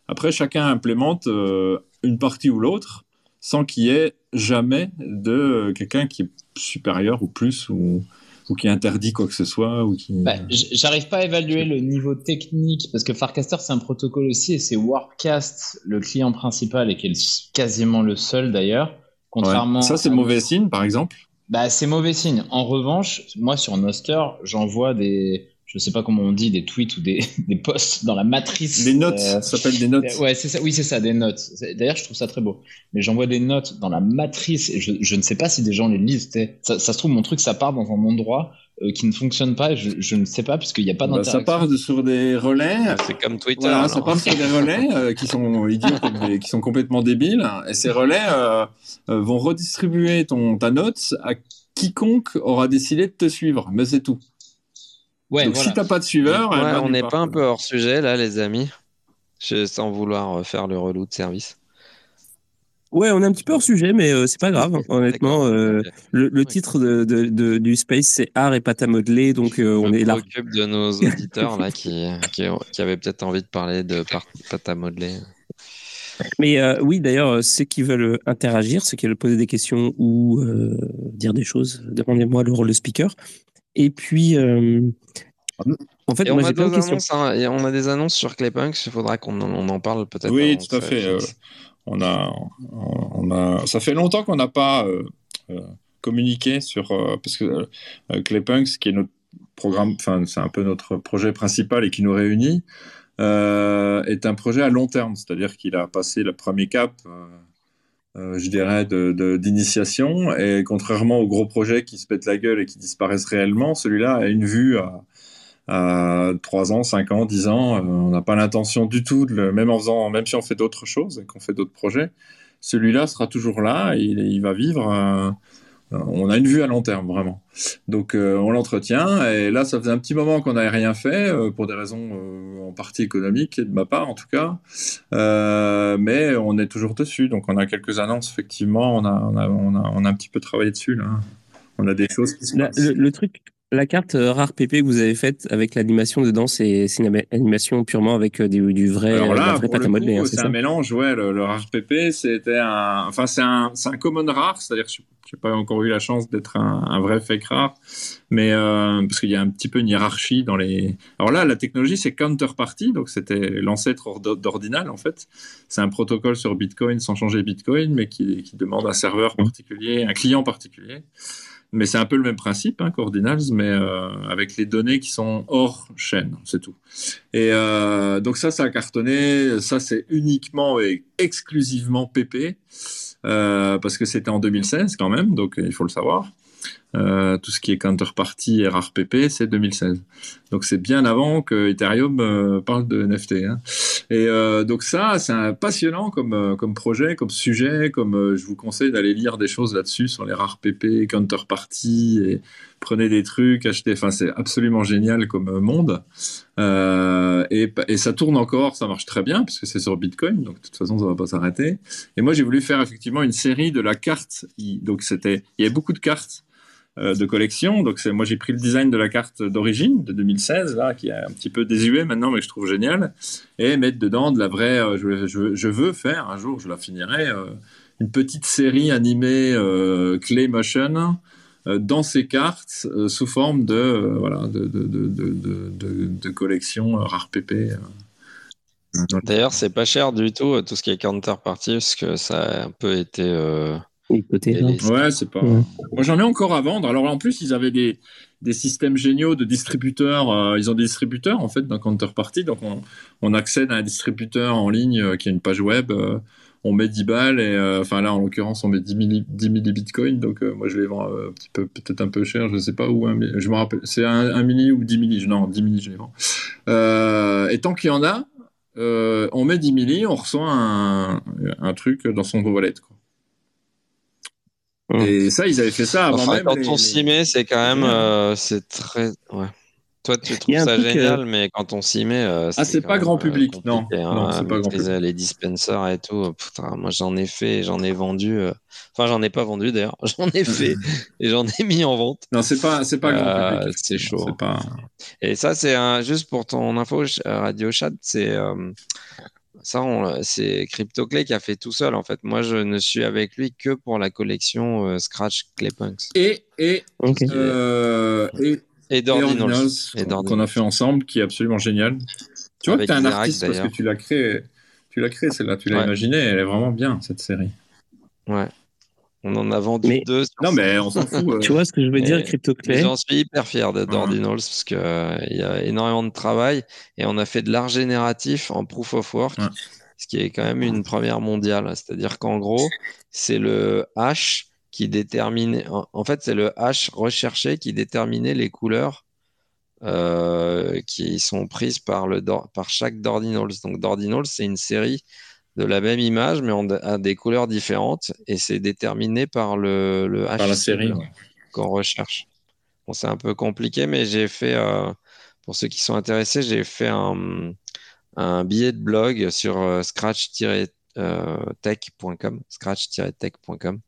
Speaker 2: Après, chacun implémente euh, une partie ou l'autre sans qu'il y ait jamais de quelqu'un qui est supérieur ou plus ou, ou, qui interdit quoi que ce soit. ou qui...
Speaker 3: Bah, J'arrive pas à évaluer le niveau technique parce que Farcaster c'est un protocole aussi et c'est Warpcast le client principal et qui est quasiment le seul d'ailleurs.
Speaker 2: Contrairement Ça c'est mauvais signe par exemple?
Speaker 3: Bah, c'est mauvais signe. En revanche, moi sur Noster, j'envoie des je sais pas comment on dit, des tweets ou des, des posts dans la matrice.
Speaker 2: Des notes, euh, ça s'appelle des notes.
Speaker 3: Ouais, c'est ça. Oui, c'est ça, des notes. D'ailleurs, je trouve ça très beau. Mais j'envoie des notes dans la matrice et je, je, ne sais pas si des gens les lisent. Ça, ça, se trouve, mon truc, ça part dans un endroit euh, qui ne fonctionne pas. Je, je ne sais pas puisqu'il n'y a pas bah,
Speaker 2: d'interaction. ça part sur des relais.
Speaker 4: C'est comme Twitter.
Speaker 2: Voilà, ça part sur des relais euh, qui sont idiots, qui sont complètement débiles. Et ces relais vont redistribuer ton, ta note à quiconque aura décidé de te suivre. Mais c'est tout. Ouais, Donc si t'as pas de suiveur,
Speaker 4: on n'est pas un peu hors sujet là, les amis, sans vouloir faire le relou de service.
Speaker 1: Ouais, on est un petit peu hors sujet, mais euh, c'est pas grave. Honnêtement, euh, le, titre de, du Space, c'est Art et pâte à modeler, donc euh, on est là.
Speaker 4: de nos auditeurs là qui, qui, avaient peut-être envie de parler de pâte à modeler.
Speaker 1: Mais oui, d'ailleurs, ceux qui veulent interagir, ceux qui veulent poser des questions ou dire des choses, demandez-moi le rôle de speaker. Et puis, euh,
Speaker 4: en fait, on, a des annonces, hein, on a des annonces sur Claypunks, il faudra qu'on en, en, parle peut-être.
Speaker 2: Oui, tout à fait. Euh, on, a, on a, ça fait longtemps qu'on n'a pas euh, communiqué sur. parce que Claypunks, qui est notre programme, enfin, c'est un peu notre projet principal et qui nous réunit, est un projet à long terme. C'est-à-dire qu'il a passé le premier cap euh, je dirais, d'initiation. De, et contrairement aux gros projets qui se pètent la gueule et qui disparaissent réellement, celui-là a une vue à, à 3 ans, 5 ans, 10 ans. Euh, on n'a pas l'intention du tout, de même en faisant, même si on fait d'autres choses et qu'on fait d'autres projets, celui-là sera toujours là, il, il va vivre. Euh, on a une vue à long terme, vraiment. Donc euh, on l'entretient, et là ça faisait un petit moment qu'on n'avait rien fait, euh, pour des raisons euh, en partie économiques, et de ma part en tout cas, mais on est toujours dessus, donc on a quelques annonces, effectivement, on a, on a, on a, on a un petit peu travaillé dessus, là. On a des choses qui se
Speaker 1: passent. le, truc, la carte euh, rare PP que vous avez faite avec l'animation dedans, c'est une animation purement avec euh, du, du vrai,
Speaker 2: Alors là, vrai pâte à modeler. Hein, c'est un mélange, ouais. Le, rare PP, c'était un, enfin c'est un, un common rare, c'est-à-dire que je n'ai pas encore eu la chance d'être un, un, vrai fake rare, mais euh, parce qu'il y a un petit peu une hiérarchie dans les. Alors là, la technologie c'est counterparty, donc c'était l'ancêtre d'Ordinal en fait. C'est un protocole sur Bitcoin sans changer Bitcoin, mais qui, qui demande un serveur particulier, un client particulier. Mais c'est un peu le même principe hein, mais euh, avec les données qui sont hors chaîne, c'est tout. Et euh, donc ça, ça a cartonné. Ça, c'est uniquement et exclusivement PP, euh, parce que c'était en 2016 quand même, donc il faut le savoir. Euh, tout ce qui est counterparty et RRPP, c'est 2016. Donc c'est bien avant que Ethereum euh, parle de NFT. Hein. Et euh, donc ça, c'est passionnant comme, comme projet, comme sujet, comme je vous conseille d'aller lire des choses là-dessus sur les RRPP, counterparty, prenez des trucs, achetez. Enfin, c'est absolument génial comme monde. Et, et, ça tourne encore, ça marche très bien parce que c'est sur Bitcoin, donc de toute façon ça va pas s'arrêter. Et moi j'ai voulu faire effectivement une série de la carte. Donc c'était, il y avait beaucoup de cartes de collection. Donc moi j'ai pris le design de la carte d'origine de 2016 là qui est un petit peu désuet maintenant mais je trouve génial et mettre dedans de la vraie. Euh, je, veux faire un jour je la finirai euh, une petite série animée clay motion dans ces cartes sous forme de voilà de, de, de, de collection rare PP.
Speaker 4: D'ailleurs, c'est pas cher du tout tout ce qui est counterparty parce que ça a un peu été
Speaker 2: Ouais, c'est pas. Moi, j'en ai encore à vendre. Alors, en plus, ils avaient des, des systèmes géniaux de distributeurs. Euh, ils ont des distributeurs, en fait, dans Counterparty. Donc, on, on accède à un distributeur en ligne euh, qui a une page web. Euh, on met 10 balles et, enfin, là, en l'occurrence, on met 10 milli, 10 bitcoins. Donc, moi, je les vends un petit peu, peut-être un peu cher. Je sais pas où. je me rappelle. C'est un, milli ou 10 milli. Non, 10 milli, je les vends. et tant qu'il y en a, on met 10 milli, on reçoit un, un truc dans son wallet, quoi. Mmh. Et ça, ils avaient fait ça avant même.
Speaker 4: Quand on s'y met, c'est quand même, euh, c'est très, ouais. Toi, tu trouves ça génial, euh, mais quand on s'y met, euh,
Speaker 2: ah, c'est pas grand public, non,
Speaker 4: hein, non c'est pas grand public. Les dispensers et tout, putain, moi j'en ai fait, j'en ai vendu, enfin j'en ai pas vendu d'ailleurs, j'en ai fait et j'en ai mis en vente.
Speaker 2: Non, c'est pas, c'est pas grand public.
Speaker 4: C'est chaud. Pas... Et ça, c'est un... juste pour ton info, Radio Chat, c'est ça, c'est CryptoClay qui a fait tout seul en fait. Moi, je ne suis avec lui que pour la collection euh, Scratch Claypunks.
Speaker 2: Et et euh, et,
Speaker 4: et Dordinals
Speaker 2: qu'on a fait ensemble, qui est absolument génial. Tu vois que tu es un artiste parce que tu l'as créé, tu l'as créé celle-là, tu l'as imaginé, elle est vraiment bien cette série.
Speaker 4: Ouais. On en a vendu deux.
Speaker 2: Non, mais on s'en fout.
Speaker 1: tu vois ce que je veux dire, CryptoClay
Speaker 4: J'en suis hyper fier de Dordinals parce qu'il euh, il y a énormément de travail et on a fait de l'art génératif en proof of work, ce qui est quand même une première mondiale. C'est-à-dire qu'en gros, c'est le hash qui détermine. En fait, c'est le hash recherché qui déterminait les couleurs euh, qui sont prises par, le, par chaque Dordinals. Donc, Dordinals, c'est une série de la même image, mais on a des couleurs différentes, et c'est déterminé par le, le
Speaker 2: par la série
Speaker 4: qu'on recherche. Bon, c'est un peu compliqué, mais j'ai fait, euh, pour ceux qui sont intéressés, j'ai fait un, un, billet de blog sur euh, scratch-tech.com, scratch-tech.com,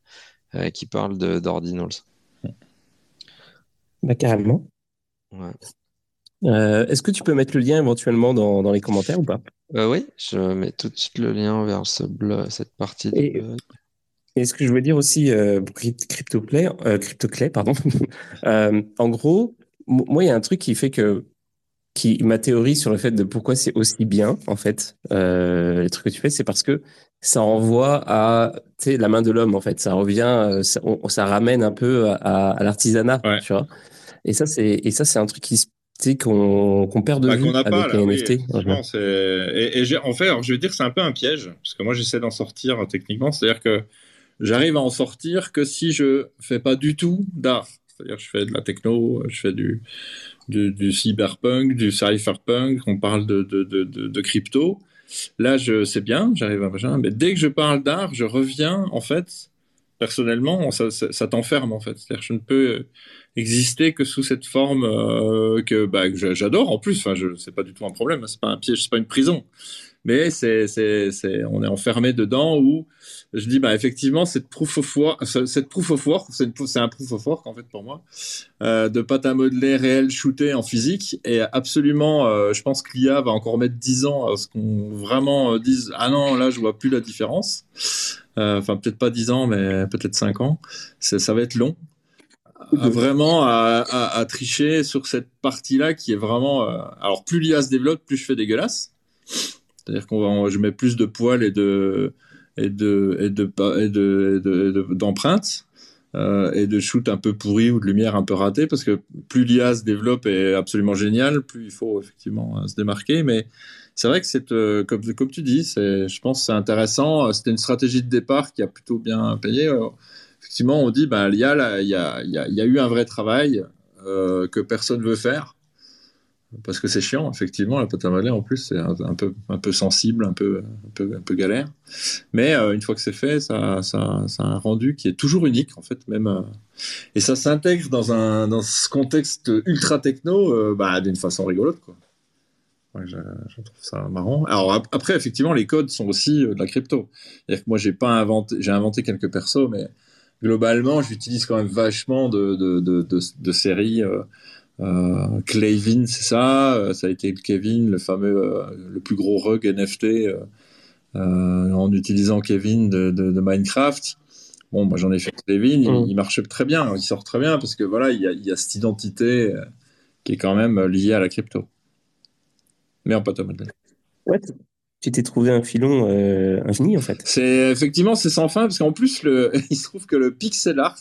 Speaker 4: euh, qui parle d'ordinals.
Speaker 1: Bah, carrément.
Speaker 4: Ouais.
Speaker 1: Euh, est-ce que tu peux mettre le lien éventuellement dans, dans les commentaires ou pas?
Speaker 4: Euh, Oui, je mets tout de suite le lien vers ce blog, cette partie. Et,
Speaker 1: et ce que je veux dire aussi, euh, CryptoClay, euh, CryptoClay, pardon. euh, en gros, moi, il y a un truc qui fait que qui ma théorie sur le fait de pourquoi c'est aussi bien en fait euh, les trucs que tu fais c'est parce que ça envoie à la main de l'homme en fait ça revient ça, ça ramène un peu à, à l'artisanat tu vois et ça c'est et ça c'est un truc qui se qu'on perd de bah, vue avec pas, les NFT.
Speaker 2: et, et en fait, alors, je vais dire que c'est un peu un piège, parce que moi j'essaie d'en sortir techniquement, c'est-à-dire que j'arrive à en sortir que si je fais pas du tout d'art. C'est-à-dire, je fais de la techno, je fais du, du, cyberpunk, du cypherpunk, on parle de, de, de, de, crypto. Là, je sais bien, j'arrive à machin, mais dès que je parle d'art, je reviens, en fait, personnellement, ça, ça, t'enferme, en fait. C'est-à-dire, je ne peux exister que sous cette forme euh, que, bah, j'adore, en plus. Enfin, c'est pas du tout un problème, c'est pas un piège, c'est pas une prison. Mais c'est, c'est, on est enfermé dedans où je dis bah effectivement cette proof of work, cette proof of work, c'est, c'est un proof of work en fait pour moi, euh, de pâte à modeler réel shooté en physique et absolument, euh, je pense que l'IA va encore mettre 10 ans à ce qu'on vraiment euh, dise ah non là je vois plus la différence, euh, enfin peut-être pas 10 ans mais peut-être 5 ans, ça va être long. Vraiment à, à, à, tricher sur cette partie-là qui est vraiment. Euh, alors plus l'IA se développe, plus je fais dégueulasse. C'est-à-dire qu'on va, je mets plus de poils et de et de et de et de d'empreintes euh, et de shoot un peu pourri ou de lumière un peu ratée parce que plus l'IA se développe est absolument génial, plus il faut effectivement euh, se démarquer. Mais c'est vrai que c'est euh, comme comme tu dis, c'est je pense c'est intéressant. C'était une stratégie de départ qui a plutôt bien payé. Effectivement, on dit ben il y a il y a il y a, eu un vrai travail euh, que personne veut faire parce que c'est chiant, effectivement, la pâte à modeler en plus c'est un, peu un peu sensible, un peu un peu un galère. Mais euh, une fois que c'est fait, ça, ça, ça a un rendu qui est toujours unique en fait, même euh, et ça s'intègre dans un dans ce contexte ultra techno, bah, d'une façon rigolote quoi. je, trouve ça marrant. Alors après, effectivement, les codes sont aussi de la crypto. C'est-à-dire que moi, j'ai inventé, j'ai inventé quelques persos, mais globalement, j'utilise quand même vachement de de de, de, de séries. Euh, Clavin, c'est ça. Euh, ça a été Kevin, le fameux, euh, le plus gros rug NFT euh, en utilisant Kevin de, Minecraft. Bon, moi j'en ai fait Kevin, il, mm. il, marche très bien, il sort très bien parce que voilà, il y a, il y a cette identité qui est quand même liée à la crypto. Mais en à
Speaker 1: Ouais, tu t'es trouvé un filon euh, infini en fait.
Speaker 2: C'est effectivement c'est sans fin parce qu'en plus le, il se trouve que le pixel art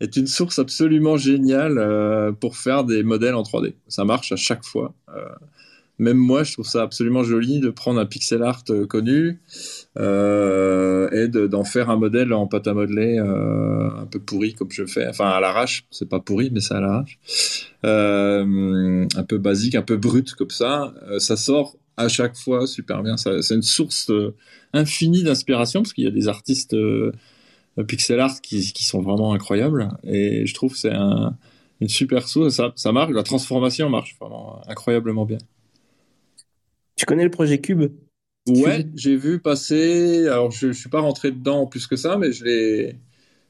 Speaker 2: est une source absolument géniale euh, pour faire des modèles en 3D. Ça marche à chaque fois. Euh, même moi, je trouve ça absolument joli de prendre un pixel art euh, connu et d'en faire un modèle en pâte à modeler un peu pourri comme je fais. Enfin, à l'arrache, c'est pas pourri, mais c'est à l'arrache. un peu basique, un peu brut comme ça. ça sort à chaque fois super bien. C'est une source infinie d'inspiration parce qu'il y a des artistes pixel art qui, qui, sont vraiment incroyables. Et je trouve que c'est un, une super source. Ça, ça marche, la transformation marche vraiment incroyablement bien.
Speaker 1: Tu connais le projet Cube?
Speaker 2: Ouais, j'ai vu passer. Alors, je, je suis pas rentré dedans plus que ça, mais je l'ai.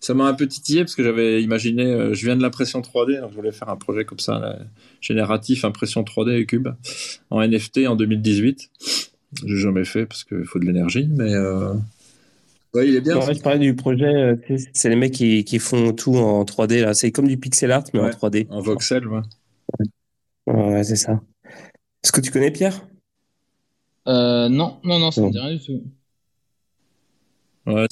Speaker 2: Ça m'a un peu titillé parce que j'avais imaginé. Euh, je viens de l'impression 3D, donc je voulais faire un projet comme ça, génératif, impression 3D et cube, en NFT en 2018. J'ai jamais fait parce qu'il faut de l'énergie, mais euh, Ouais, il est bien.
Speaker 1: je parlais du projet, euh, c'est les mecs qui, qui, font tout en 3D. là. C'est comme du pixel art, mais en 3D.
Speaker 2: En voxel, ouais.
Speaker 1: Ouais, c'est ça. Est-ce que tu connais Pierre?
Speaker 3: Euh, Non, non, non, ça ne me dit rien du tout.
Speaker 2: Ouais,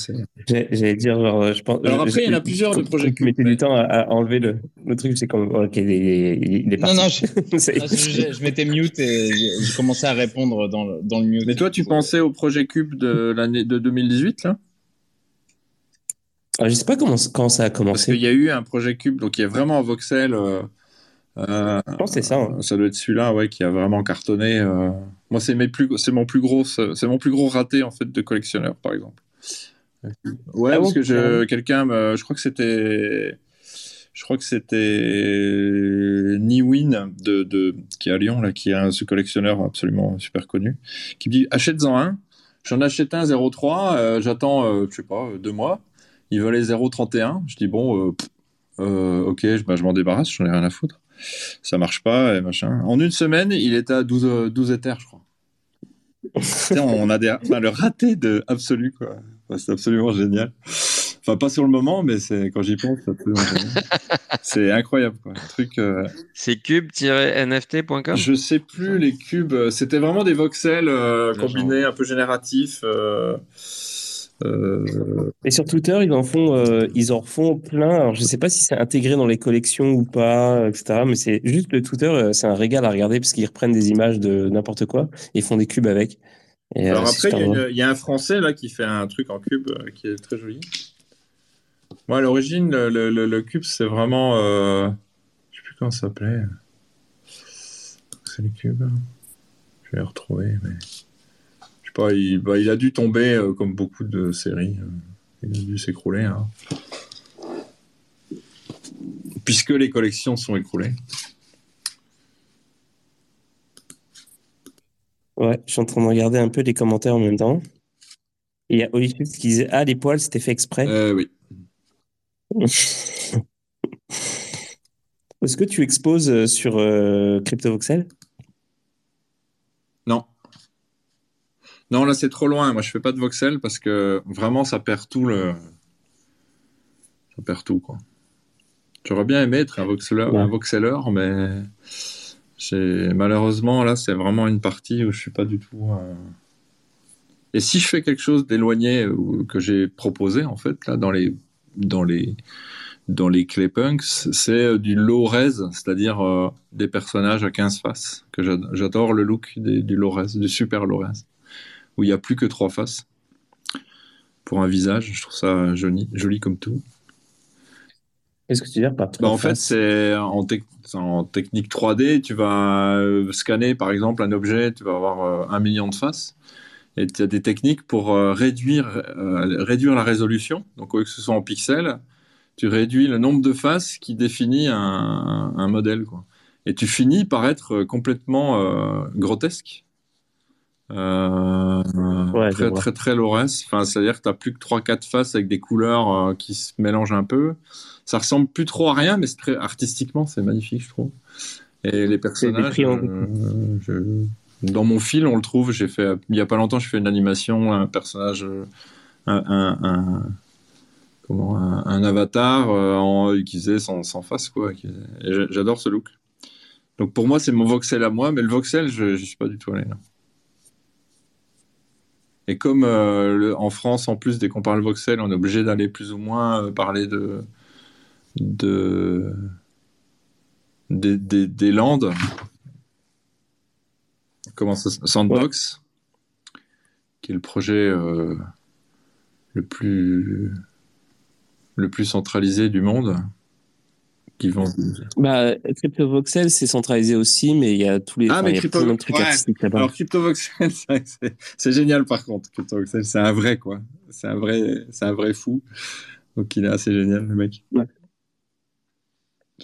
Speaker 1: J'allais dire, genre, je pense.
Speaker 2: Alors après, il y en a plusieurs de projets.
Speaker 1: Tu mettais du temps à, enlever le, le truc, c'est comme. Ok, il est, il est
Speaker 3: parti. Non, non, je, je, je m'étais mute et j'ai commencé à répondre dans le, dans le mute.
Speaker 2: Mais toi, tu pensais au projet Cube de l'année de 2018, là?
Speaker 1: Ah, je sais pas comment, quand ça a commencé.
Speaker 2: Parce qu'il y a eu un projet Cube, donc il est vraiment en voxel. Euh,
Speaker 1: euh, je pense que c'est ça. Hein.
Speaker 2: Ça doit être celui-là, ouais, qui a vraiment cartonné. Euh. Moi, c'est mes plus, c'est mon plus gros, c'est mon plus gros raté en fait de collectionneur, par exemple. Ouais, ah parce que je, quelqu'un, je crois que c'était, je crois que c'était Niwin de, de, qui est à Lyon là, qui est un ce collectionneur absolument super connu, qui me dit achète-en un. J'en achète un 0,3, j'attends, je sais pas, deux mois il valait 0,31. Je dis, bon, euh, euh, ok, bah, je m'en débarrasse, j'en ai rien à foutre. Ça marche pas, et machin. En une semaine, il était à 12, 12 éthers, je crois. on a des, le raté de absolu, quoi. C'est absolument génial. Enfin, pas sur le moment, mais c'est quand j'y pense, c'est incroyable, quoi. truc. Euh,
Speaker 4: c'est cube-nft.com.
Speaker 2: Je sais plus les cubes. C'était vraiment des voxels combinés, un peu génératifs.
Speaker 1: Euh, et sur Twitter, ils en font, euh, ils en font plein. Alors, je sais pas si c'est intégré dans les collections ou pas, etc. Mais c'est juste le Twitter, euh, c'est un régal à regarder parce qu'ils reprennent des images de n'importe quoi et font des cubes avec.
Speaker 2: Alors après, il y, a un Français là qui fait un truc en cube qui est très joli. Moi, à l'origine, le, cube, c'est vraiment. Euh... Je sais plus comment ça s'appelait. C'est le cube. Je vais retrouver, mais. Je sais pas, il, bah, il a dû tomber euh, comme beaucoup de séries. Euh, il a dû s'écrouler. Hein. Puisque les collections sont écroulées.
Speaker 1: Ouais, je suis en train de regarder un peu les commentaires en même temps. il y a Olivier qui disait Ah, les poils, c'était fait exprès.
Speaker 2: Euh, oui.
Speaker 1: Est-ce que tu exposes euh, sur euh, CryptoVoxel?
Speaker 2: Non. Non, là c'est trop loin. Moi je fais pas de voxel parce que vraiment ça perd tout le. Ça perd tout quoi. J'aurais bien aimé être un voxeler, un voxeler mais malheureusement là c'est vraiment une partie où je suis pas du tout. Euh, Et si je fais quelque chose d'éloigné que j'ai proposé en fait là dans les dans les dans les Claypunks, c'est euh, du low c'est-à-dire euh, des personnages à 15 faces. Que j'adore le look du low du super low où il n'y a plus que trois faces pour un visage. Je trouve ça joli, joli comme tout.
Speaker 1: Qu'est-ce que tu veux dire par
Speaker 2: bah, En fait, c'est en, en, technique 3D, tu vas euh, scanner par exemple un objet, tu vas avoir un million de faces. Et tu as des techniques pour euh, réduire, euh, réduire la résolution. Donc, au lieu que ce soit en pixels, tu réduis le nombre de faces qui définit un, un modèle. Quoi. Et tu finis par être complètement euh, grotesque. Ouais, très, très, très low Enfin, c'est-à-dire que tu n'as plus que 3-4 faces avec des couleurs qui se mélangent un peu. Ça ressemble plus trop à rien, mais très, artistiquement, c'est magnifique, je trouve. Et les personnages. je, dans mon fil, on le trouve. J'ai fait il y a pas longtemps, je fais une animation, un personnage, un, comment, un, avatar euh, en utilisé sans, sans face quoi. J'adore ce look. Donc pour moi, c'est mon voxel à moi, mais le voxel, je ne suis pas du tout allé là. Et comme euh, en France, en plus, dès qu'on parle voxel, on est obligé d'aller plus ou moins euh, parler de, de des, des, des landes, comment ça Sandbox, qui est le projet euh, le plus le plus centralisé du monde. Qui vend...
Speaker 1: Bah, CryptoVoxel, c'est centralisé aussi, mais il y a tous les.
Speaker 2: Ah, mais Crypto... trucs Alors, CryptoVoxel, c'est génial par contre. CryptoVoxel, c'est un vrai, quoi. C'est un vrai, c'est un vrai fou. Donc, il est assez génial, le mec.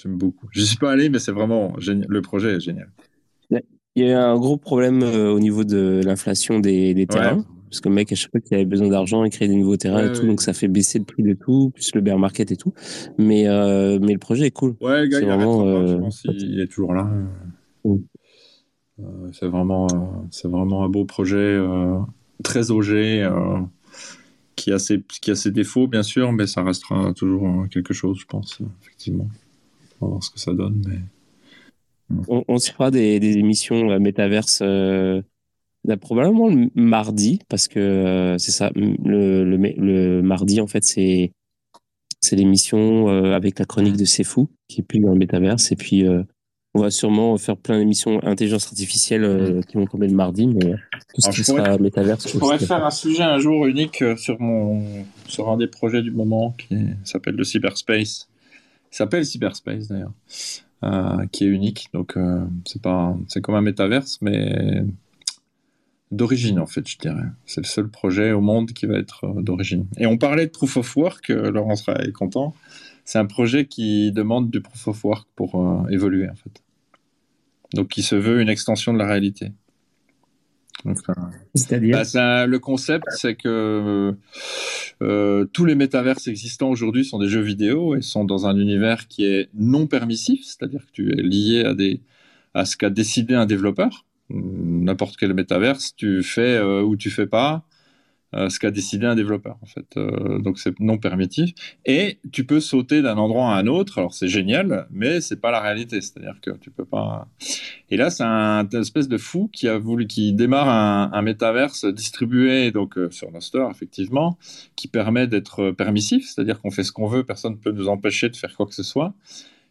Speaker 2: J'aime beaucoup. Je suis pas allé, mais c'est vraiment génial. Le projet est génial.
Speaker 1: Il y a eu un gros problème euh, au niveau de l'inflation des, terrains. Parce que le mec, à chaque fois qu'il avait besoin d'argent, il créait des nouveaux terrains et tout. Donc ça fait baisser le prix de tout, plus le bear market et tout. Mais, euh, mais le projet est cool.
Speaker 2: Ouais, le gars, il, vraiment, euh, je pense il est toujours là. Mm. c'est vraiment, c'est vraiment un beau projet, très OG, qui, a ses, qui a ses défauts, bien sûr, mais ça restera toujours quelque chose, je pense, effectivement. On va voir ce que ça donne. Mais...
Speaker 1: On, on se fera des, des émissions euh, métaverse euh, probablement le mardi, parce que euh, c'est ça, le, le, le, mardi, en fait, c'est c'est l'émission euh, avec la chronique de C'est Fou, qui est plus dans le métaverse. Et puis, on va sûrement faire plein d'émissions intelligence artificielle qui vont tomber le mardi, mais tout ce qui sera métaverse.
Speaker 2: Je pourrais faire un sujet un jour unique sur, mon, sur un des projets du moment qui s'appelle le cyberspace. Il s'appelle cyberspace d'ailleurs. Euh, qui est unique. Donc euh, c'est pas, c'est comme un métaverse, mais d'origine en fait, je dirais. C'est le seul projet au monde qui va être euh, d'origine. Et on parlait de proof of work, Laurence est content. C'est un projet qui demande du proof of work pour évoluer en fait. Donc qui se veut une extension de la réalité. C'est-à-dire bah, Le concept, c'est que euh, tous les métaverses existants aujourd'hui sont des jeux vidéo et sont dans un univers qui est non permissif, c'est-à-dire que tu es lié à, des, à ce qu'a décidé un développeur. N'importe quel métaverse, tu fais euh, ou tu fais pas. Euh, ce qu'a décidé un développeur en fait. Euh, donc c'est non permittif. Et tu peux sauter d'un endroit à un autre. Alors c'est génial, mais c'est pas la réalité. C'est-à-dire que tu peux pas. Et là c'est un espèce de fou qui a voulu, qui démarre un, un métaverse distribué donc euh, sur effectivement, qui permet d'être permissif, c'est-à-dire qu'on fait ce qu'on veut, personne ne peut nous empêcher de faire quoi que ce soit,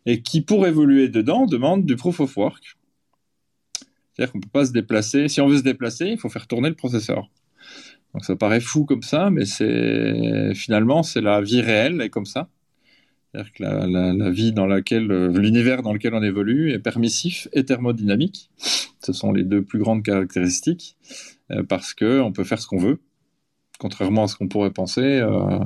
Speaker 2: et qui pour évoluer dedans demande du proof of work. C'est-à-dire qu'on ne peut pas se déplacer. Si on veut se déplacer, il faut faire tourner le processeur. Donc ça paraît fou comme ça, mais c'est finalement c'est la vie réelle est comme ça. C'est-à-dire que la, vie dans laquelle, l'univers dans lequel on évolue est permissif et thermodynamique. Ce sont les deux plus grandes caractéristiques euh, parce que on peut faire ce qu'on veut, contrairement à ce qu'on pourrait penser. Euh,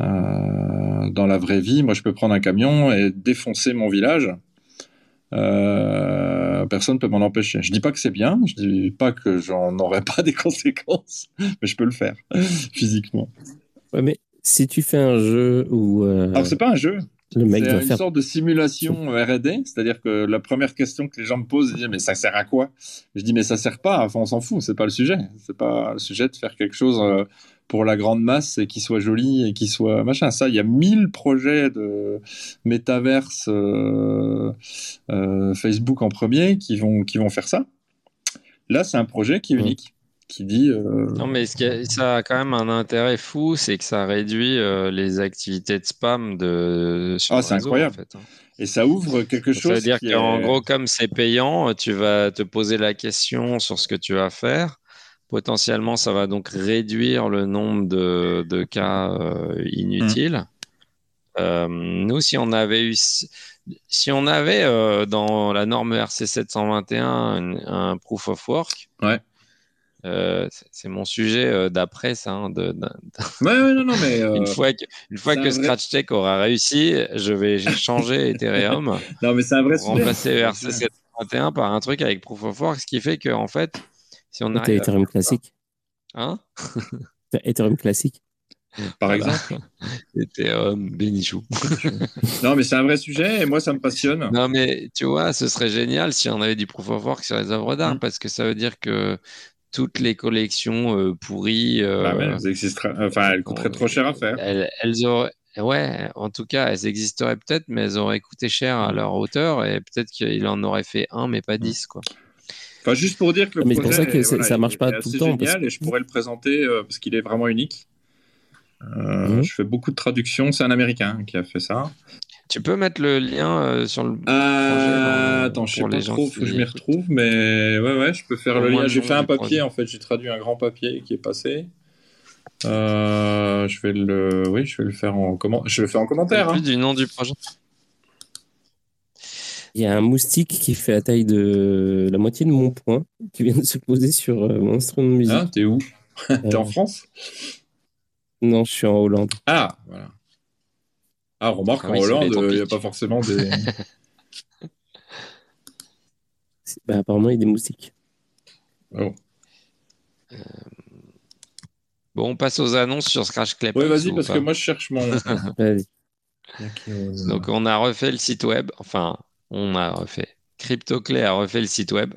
Speaker 2: euh, dans la vraie vie, moi, je peux prendre un camion et défoncer mon village. Euh, personne ne peut m'en empêcher. Je dis pas que c'est bien, je dis pas que j'en aurais pas des conséquences, mais je peux le faire physiquement.
Speaker 1: Ouais, mais si tu fais un jeu où. Euh,
Speaker 2: Alors c'est pas un jeu. C'est une sorte de simulation R&D, c'est-à-dire que la première question que les gens me posent, ils disent mais ça sert à quoi? Je dis mais ça sert pas, enfin on s'en fout, c'est pas le sujet, c'est pas le sujet de faire quelque chose euh, pour la grande masse et qui soit joli et qui soit machin. Ça, il y a mille projets de métaverse euh, euh, Facebook en premier qui vont qui vont faire ça. Là, c'est un projet qui est unique qui dit. Euh,
Speaker 4: non, mais ce ça a quand même un intérêt fou, c'est que ça réduit euh, les activités de spam de.
Speaker 2: Sur ah, c'est incroyable. En fait, hein. Et ça ouvre quelque chose. Ça
Speaker 4: veut dire qu'en gros, comme c'est payant, tu vas te poser la question sur ce que tu vas faire. Potentiellement, ça va donc réduire le nombre de, de cas euh, inutiles. Mmh. nous, si on avait eu, si on avait dans la norme RC 721 un, un proof of work,
Speaker 2: ouais.
Speaker 4: Euh, c'est mon sujet euh, d'après ça. Hein, de,
Speaker 2: Ouais, non, non, mais
Speaker 4: une euh, fois que, une fois que Scratch Tech aura réussi, je vais changer Ethereum.
Speaker 2: non, mais c'est un vrai sujet.
Speaker 4: Remplacer ERC 721 par un truc avec Proof of Work, ce qui fait que en fait, si on
Speaker 1: arrive. Ethereum classique.
Speaker 4: Hein
Speaker 1: Ethereum classique.
Speaker 2: Par exemple.
Speaker 4: Ethereum Benichou.
Speaker 2: non, mais c'est un vrai sujet et moi, ça me passionne.
Speaker 4: Non, mais tu vois, ce serait génial si on avait du Proof of Work sur les œuvres d'art mm. parce que ça veut dire que toutes les collections euh, pourries. Euh,
Speaker 2: bah elles, enfin, elles coûteraient trop cher à faire.
Speaker 4: Elles, auraient. Ouais, en tout cas, elles existeraient peut-être, mais elles auraient coûté cher à leur hauteur et peut-être qu'il en aurait fait un, mais pas dix, quoi.
Speaker 2: Enfin, juste pour dire que le
Speaker 1: mais c'est pour ça que ça marche pas tout le temps.
Speaker 2: génial et je pourrais le présenter euh, parce qu'il est vraiment unique. Mhm. Je fais beaucoup de traductions. C'est un Américain qui a fait ça.
Speaker 4: Tu peux mettre le lien euh, sur le.
Speaker 2: Euh, attends, je sais pas trop, faut que je m'y retrouve, mais ouais, ouais, je peux faire le lien. J'ai fait un papier en fait, j'ai traduit un grand papier qui est passé. Euh, je vais le, oui, je vais le faire en comment, je le fais en commentaire.
Speaker 4: Hein. du nom du projet.
Speaker 1: Il y a un moustique qui fait la taille de la moitié de mon poing qui vient de se poser sur mon instrument de musique.
Speaker 2: Ah, t'es où? T'es en France?
Speaker 1: Non, je suis en Hollande.
Speaker 2: Ah, voilà. Ah, remarque, ah en Hollande, il n'y a pas forcément des.
Speaker 1: bah, apparemment, il y a des moustiques.
Speaker 2: Oh.
Speaker 4: Euh, bon, on passe aux annonces sur Scratch Clip.
Speaker 2: Oui, vas-y, parce que moi, je cherche mon.
Speaker 4: Donc, on a refait le site web. Enfin, on a refait. CryptoClay a refait le site web.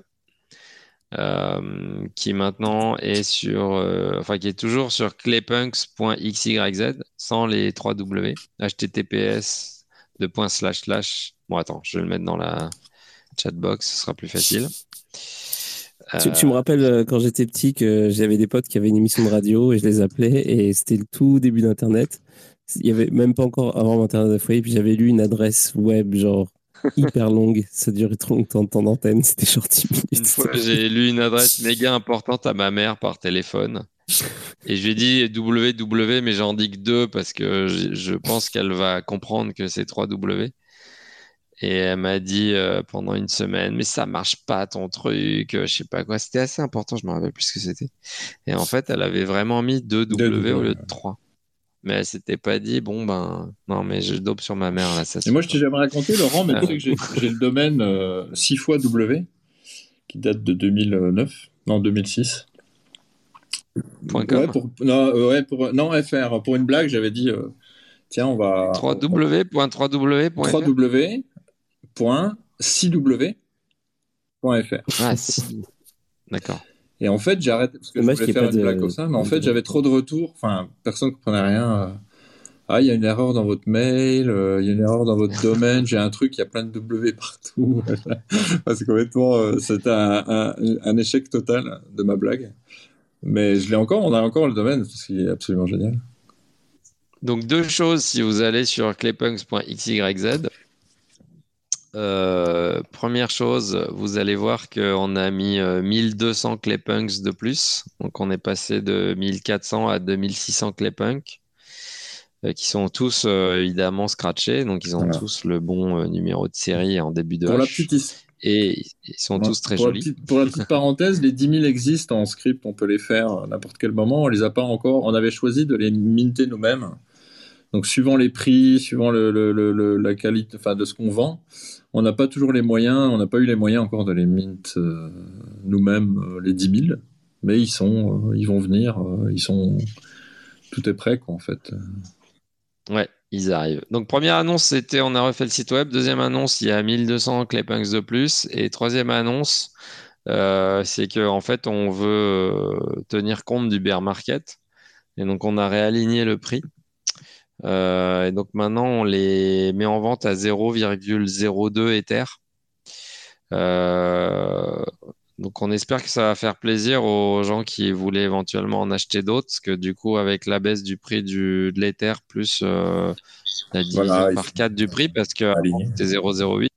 Speaker 4: Euh, qui maintenant est sur, euh, enfin qui est toujours sur claypunks.xyz sans les 3 W, https de point slash slash. Bon attends, je vais le mettre dans la chatbox, ce sera plus facile.
Speaker 1: Tu, me rappelles euh, quand j'étais petit que j'avais des potes qui avaient une émission de radio et je les appelais et c'était le tout début d'Internet. Il y avait même pas encore avant Internet de foyer, puis j'avais lu une adresse web genre hyper longue. Ça durait trop longtemps de temps d'antenne. C'était genre 10 minutes.
Speaker 4: J'ai lu une adresse méga importante à ma mère par téléphone. Et je lui ai dit WW, mais j'en dis que 2 parce que je, pense qu'elle va comprendre que c'est 3W. Et elle m'a dit euh, pendant une semaine, mais ça marche pas ton truc, je sais pas quoi. C'était assez important, je me rappelle plus ce que c'était. Et en fait, elle avait vraiment mis 2 W au lieu de 3 mais elle s'était pas dit bon ben non mais je dope sur ma mère là ça
Speaker 2: et moi je t'ai jamais raconté Laurent mais tu sais que j'ai le domaine 6 euh, fois W qui date de 2009 non 2006
Speaker 4: ouais,
Speaker 2: pour, non, euh, ouais, pour, non FR pour une blague j'avais dit euh, tiens on va
Speaker 4: 3w.3w
Speaker 2: 3w.6w.fr
Speaker 4: ah si d'accord
Speaker 2: et en fait, j'ai arrêté parce que je voulais faire une blague comme ça, mais en fait, j'avais trop de retours. Enfin, personne ne comprenait rien. Euh. Ah, il y a une erreur dans votre mail, euh, il y a une erreur dans votre domaine, j'ai un truc, il y a plein de W partout. c'est complètement, euh, c'était un, un, échec total de ma blague. Mais je l'ai encore, on a encore le domaine, parce qu'il est absolument génial.
Speaker 4: Donc deux choses, si vous allez sur claypunks.xyz, première chose, vous allez voir qu'on a mis 1200 Claypunks de plus. Donc, on est passé de 1400 à 2600 Claypunks. Euh, qui sont tous euh, évidemment scratchés, donc ils ont tous le bon euh, numéro de série en début de
Speaker 2: pour La
Speaker 4: petite... Et ils sont tous très jolis.
Speaker 2: pour la petite parenthèse, les 10 000 existent en script, on peut les faire à n'importe quel moment. On les a pas encore. On avait choisi de les minter nous-mêmes. Donc suivant les prix, suivant le, la qualité, enfin de ce qu'on vend, on n'a pas toujours les moyens. On n'a pas eu les moyens encore de les mint nous-mêmes les 10 000, mais ils sont, ils vont venir. ils sont, tout est prêt quoi en fait.
Speaker 4: Ouais, ils arrivent. Donc, première annonce, c'était on a refait le site web. Deuxième annonce, il y a 1200 Claypunks de plus. Et troisième annonce, euh, c'est qu'en en fait, on veut euh, tenir compte du bear market. Et donc, on a réaligné le prix. Euh, et donc, maintenant, on les met en vente à 0,02 Ether. Donc on espère que ça va faire plaisir aux gens qui voulaient éventuellement en acheter d'autres, parce que du coup avec la baisse du prix du, de l'Ether plus euh, la division par 4 du prix, parce que c'était 0,08,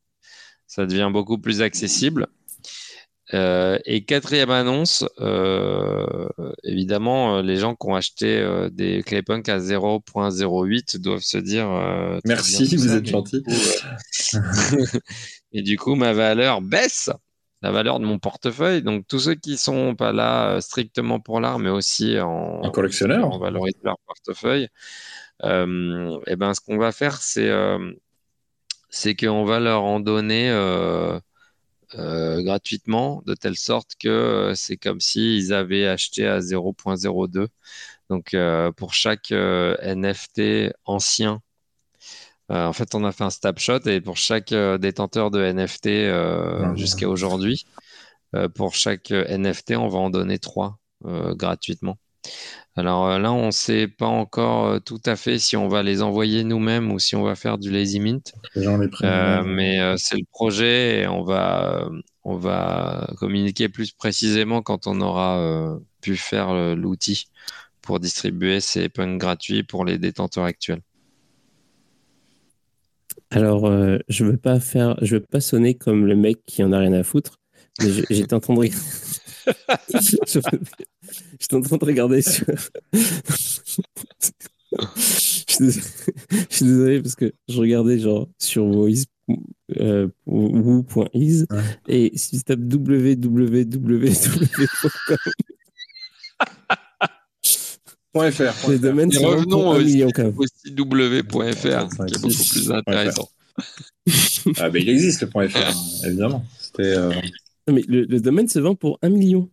Speaker 4: ça devient beaucoup plus accessible. Euh, et quatrième annonce, euh, évidemment, les gens qui ont acheté des Claypunk à 0.08 doivent se dire
Speaker 2: Merci, vous êtes gentil.
Speaker 4: et du coup, ma valeur baisse la valeur de mon portefeuille. Donc, tous ceux qui sont pas là euh, strictement pour l'art, mais aussi en,
Speaker 2: en collectionneur,
Speaker 4: en valorisant leur portefeuille, euh, et eh ben, ce qu'on va faire, c'est euh, c'est qu'on va leur en donner euh, gratuitement, de telle sorte que c'est comme s'ils avaient acheté à 0.02. Donc, pour chaque NFT ancien euh, en fait, on a fait un snapshot et pour chaque euh, détenteur de NFT euh, jusqu'à aujourd'hui, pour chaque NFT, on va en donner trois gratuitement. Alors là, on ne sait pas encore tout à fait si on va les envoyer nous-mêmes ou si on va faire du lazy mint. mais c'est le projet et on va, on va communiquer plus précisément quand on aura pu faire l'outil pour distribuer ces punks gratuits pour les détenteurs actuels.
Speaker 1: Alors, euh, je veux pas faire, je veux pas sonner comme le mec qui en a rien à foutre. Mais j'étais en train de. j'étais en train de regarder sur. je, suis désolé, parce que je regardais genre sur Voice. Euh, woo.is et si tu tapes www.com
Speaker 2: .fr.
Speaker 1: Les domaines
Speaker 4: sont revenons au million quand même. aussi w.fr, qui est beaucoup plus intéressant.
Speaker 2: ah, mais il existe le .fr, hein, évidemment.
Speaker 1: Euh... mais le, le, domaine se vend pour un million.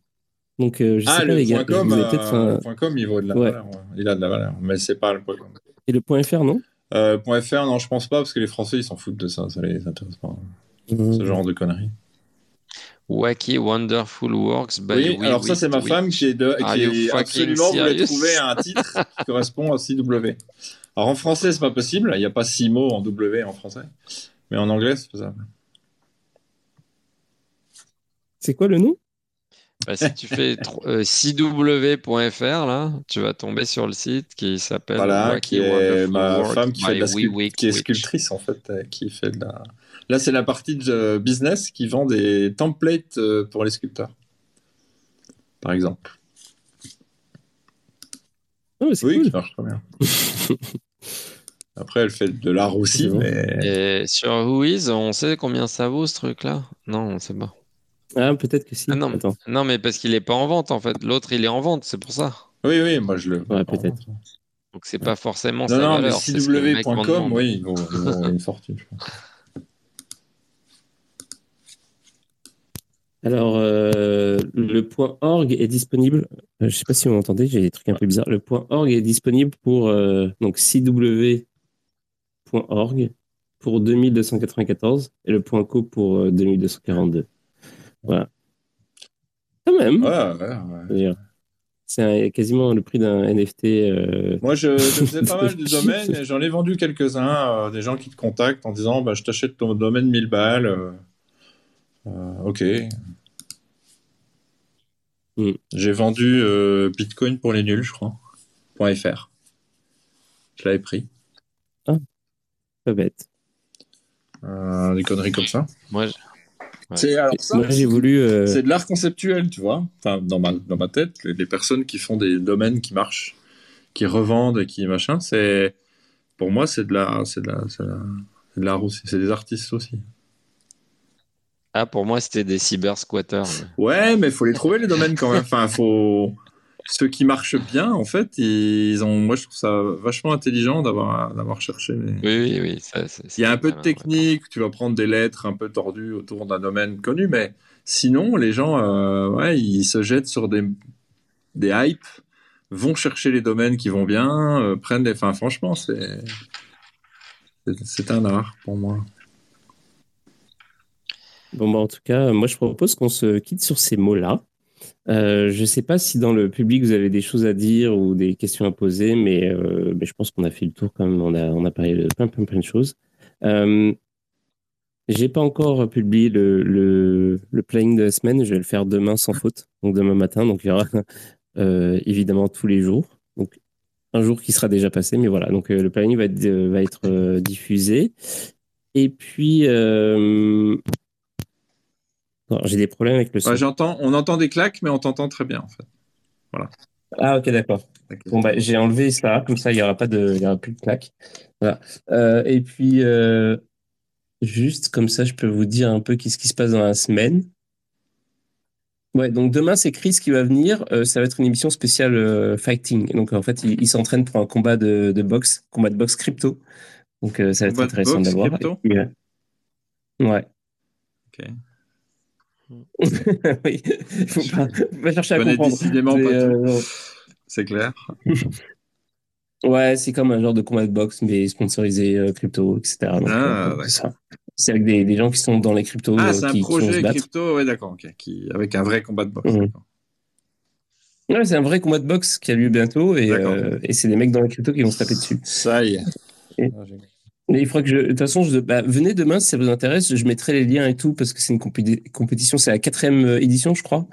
Speaker 1: Donc, euh, je ah, sais pas, les gars.
Speaker 2: Com, euh, .com, il vaut de la ouais. valeur. Ouais. Il a de la valeur, mais c'est pas le .com.
Speaker 1: Et le .fr, non?
Speaker 2: Euh, .fr, non, je pense pas, parce que les Français, ils s'en foutent de ça. Ça les intéresse pas. Mmh. Ce genre de conneries.
Speaker 4: Wacky Wonderful Works.
Speaker 2: oui, alors ça, c'est ma femme qui, est de, qui absolument voulait trouver un titre qui correspond à CW. Alors en français, c'est pas possible. Il n'y a pas six mots en W en français. Mais en anglais, c'est faisable.
Speaker 1: C'est quoi le nom?
Speaker 4: Bah, si tu fais euh, cw.fr, là, tu vas tomber sur le site qui s'appelle
Speaker 2: voilà, qui est ma femme qui, fait de la qui est sculptrice en fait, euh, qui fait de la Là, c'est la partie de business qui vend des templates euh, pour les sculpteurs, par exemple.
Speaker 1: Oh, oui,
Speaker 2: qui marche très bien. Après, elle fait de l'art aussi. Mais...
Speaker 4: Et sur Whois, on sait combien ça vaut ce truc-là? Non, on sait pas.
Speaker 1: Ah, peut-être que si.
Speaker 4: Ah, non, mais... non, mais parce qu'il n'est pas en vente en fait. L'autre, il est en vente, c'est pour ça.
Speaker 2: Oui, oui, moi je le.
Speaker 1: Ouais, peut-être.
Speaker 4: Donc c'est pas forcément
Speaker 2: non,
Speaker 4: sa
Speaker 2: non,
Speaker 4: valeur.
Speaker 2: CW.com, oui, il vaut une fortune, je pense.
Speaker 1: Alors, euh, le point .org est disponible. Euh, je ne sais pas si vous m'entendez, j'ai des trucs un peu bizarres. Le point .org est disponible pour euh, donc cw.org pour 2294 et le point .co pour 2242. Voilà. Quand même.
Speaker 2: Ouais, ouais, ouais.
Speaker 1: C'est quasiment le prix d'un NFT.
Speaker 2: Moi, je, je, faisais pas mal de domaines et j'en ai vendu quelques-uns. des gens qui te contactent en disant bah, Je t'achète ton domaine 1000 balles. Euh, ok. Mm. J'ai vendu euh, Bitcoin pour les nuls, je crois. .fr. Je l'avais pris.
Speaker 1: Ah, pas bête.
Speaker 2: des conneries comme ça.
Speaker 4: Moi,
Speaker 1: c'est j'ai voulu.
Speaker 2: C'est de l'art conceptuel, tu vois. Enfin, dans ma dans ma tête, les, personnes qui font des domaines qui marchent, qui revendent et qui machin, c'est pour moi c'est de la c'est de la c'est de l'art aussi, c'est des artistes aussi.
Speaker 4: Ah, pour moi, c'était des cyber squatters.
Speaker 2: Ouais, mais il faut les trouver les domaines quand même. Enfin, faut ceux qui marchent bien, en fait, ils ont. Moi, je trouve ça vachement intelligent d'avoir d'avoir cherché.
Speaker 4: Oui, oui, oui. Ça,
Speaker 2: il y a un peu de technique. Tu vas prendre des lettres un peu tordues autour d'un domaine connu, mais sinon, les gens, euh, ouais, ils se jettent sur des des hypes, vont chercher les domaines qui vont bien, euh, prennent des. Enfin, franchement, c'est c'est un art pour moi.
Speaker 1: Bon, bah, en tout cas, moi, je propose qu'on se quitte sur ces mots-là. Euh, je ne sais pas si dans le public, vous avez des choses à dire ou des questions à poser, mais, euh, je pense qu'on a fait le tour quand même. On a, on a parlé de plein, plein, de choses. Euh, j'ai pas encore publié le, le, le, planning de la semaine. Je vais le faire demain sans faute, donc demain matin. Donc il y aura euh, évidemment tous les jours. Donc un jour qui sera déjà passé, mais voilà. Donc le planning va va être diffusé. Et puis, j'ai des problèmes avec le son.
Speaker 2: j'entends, on entend des claques, mais on t'entend très bien en fait. Voilà.
Speaker 1: Ah ok d'accord. Bon bah j'ai enlevé ça, comme ça il y aura pas de, il y aura plus de claques. Voilà. Euh, et puis euh, juste comme ça, je peux vous dire un peu qu'est-ce qui se passe dans la semaine. Ouais, donc demain c'est Chris qui va venir. Euh, ça va être une émission spéciale fighting. Donc en fait, il, s'entraîne pour un combat de, de, boxe, combat de boxe crypto. Donc ça va être intéressant d'avoir. ouais. Ok. Oui, il faut pas, pas chercher à comprendre.
Speaker 2: Décidément pas euh, C'est clair.
Speaker 1: ouais, c'est comme un genre de combat de boxe, mais sponsorisé euh, crypto, etc. Donc, ah, euh, c'est avec des, des, gens qui sont dans les cryptos.
Speaker 2: Ah, c'est un projet crypto, ouais, d'accord, qui, avec un vrai combat de boxe.
Speaker 1: Ouais, c'est un vrai combat de boxe qui a lieu bientôt et, et c'est des mecs dans les cryptos qui vont se taper dessus.
Speaker 2: Ça y est.
Speaker 1: Et... Ah, mais il faudra que je. De toute façon, je... Bah, venez demain si ça vous intéresse. Je mettrai les liens et tout parce que c'est une compétition. C'est la quatrième euh, édition, je crois.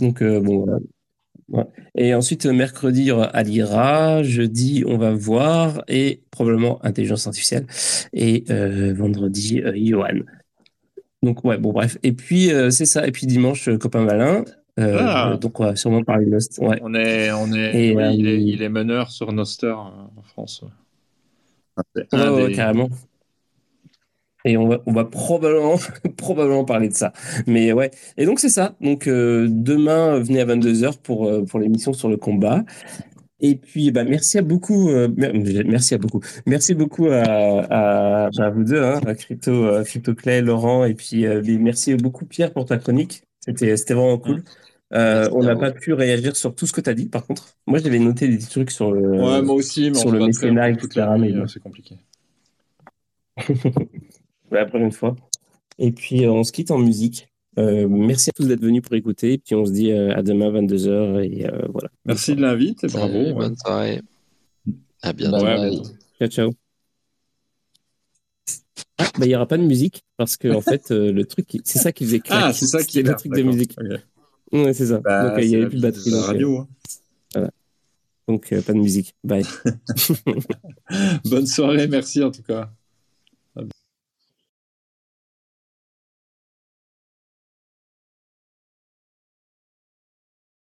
Speaker 1: Donc, euh, bon, voilà. Et ensuite, mercredi, il y aura Alira. Jeudi, on va voir. Et probablement intelligence artificielle. Et euh, vendredi, euh, Johan. Donc, ouais, bon, bref. Et puis, c'est ça. Et puis dimanche, Copain Malin. Ah. Donc, on va sûrement parler de. Ouais.
Speaker 2: On est, on est, oui, il, est, il est meneur sur Noster en France.
Speaker 1: Ouais, carrément. Et on va, on va probablement, probablement parler de ça. Mais ouais. Et donc, c'est ça. Donc, euh, demain, venez à 22h pour, euh, pour l'émission sur le combat. Et puis, bah, merci à beaucoup. Euh, merci à beaucoup. Merci beaucoup à, à, à vous deux, hein, à Crypto, Crypto Clay, Laurent. Et puis, merci beaucoup, Pierre, pour ta chronique. C'était vraiment cool. Euh, on n'a pas pu réagir sur tout ce que tu as dit, par contre. Moi, j'avais noté des trucs sur le,
Speaker 2: ouais, moi aussi, mais
Speaker 1: sur le mécénat, etc. Mais
Speaker 2: c'est compliqué.
Speaker 1: la prochaine fois. Et puis, euh, on se quitte en musique. Euh, merci à tous d'être venus pour écouter. Et puis, on se dit à demain, 22h. Et voilà.
Speaker 2: Merci de l'invite et bravo.
Speaker 4: Bonne soirée. À bientôt.
Speaker 1: Ciao, ciao. Ah, bah, il n'y aura pas de musique parce que, en fait, le truc, c'est ça qui faisait claque.
Speaker 2: Ah, c'est ça qui est
Speaker 1: le truc de musique. Ouais, c'est ça.
Speaker 2: Bah,
Speaker 1: donc, il n'y avait plus de batterie.
Speaker 2: Donc, radio. Hein.
Speaker 1: Voilà. Donc, euh, pas de musique. Bye.
Speaker 2: Bonne soirée, merci en tout cas.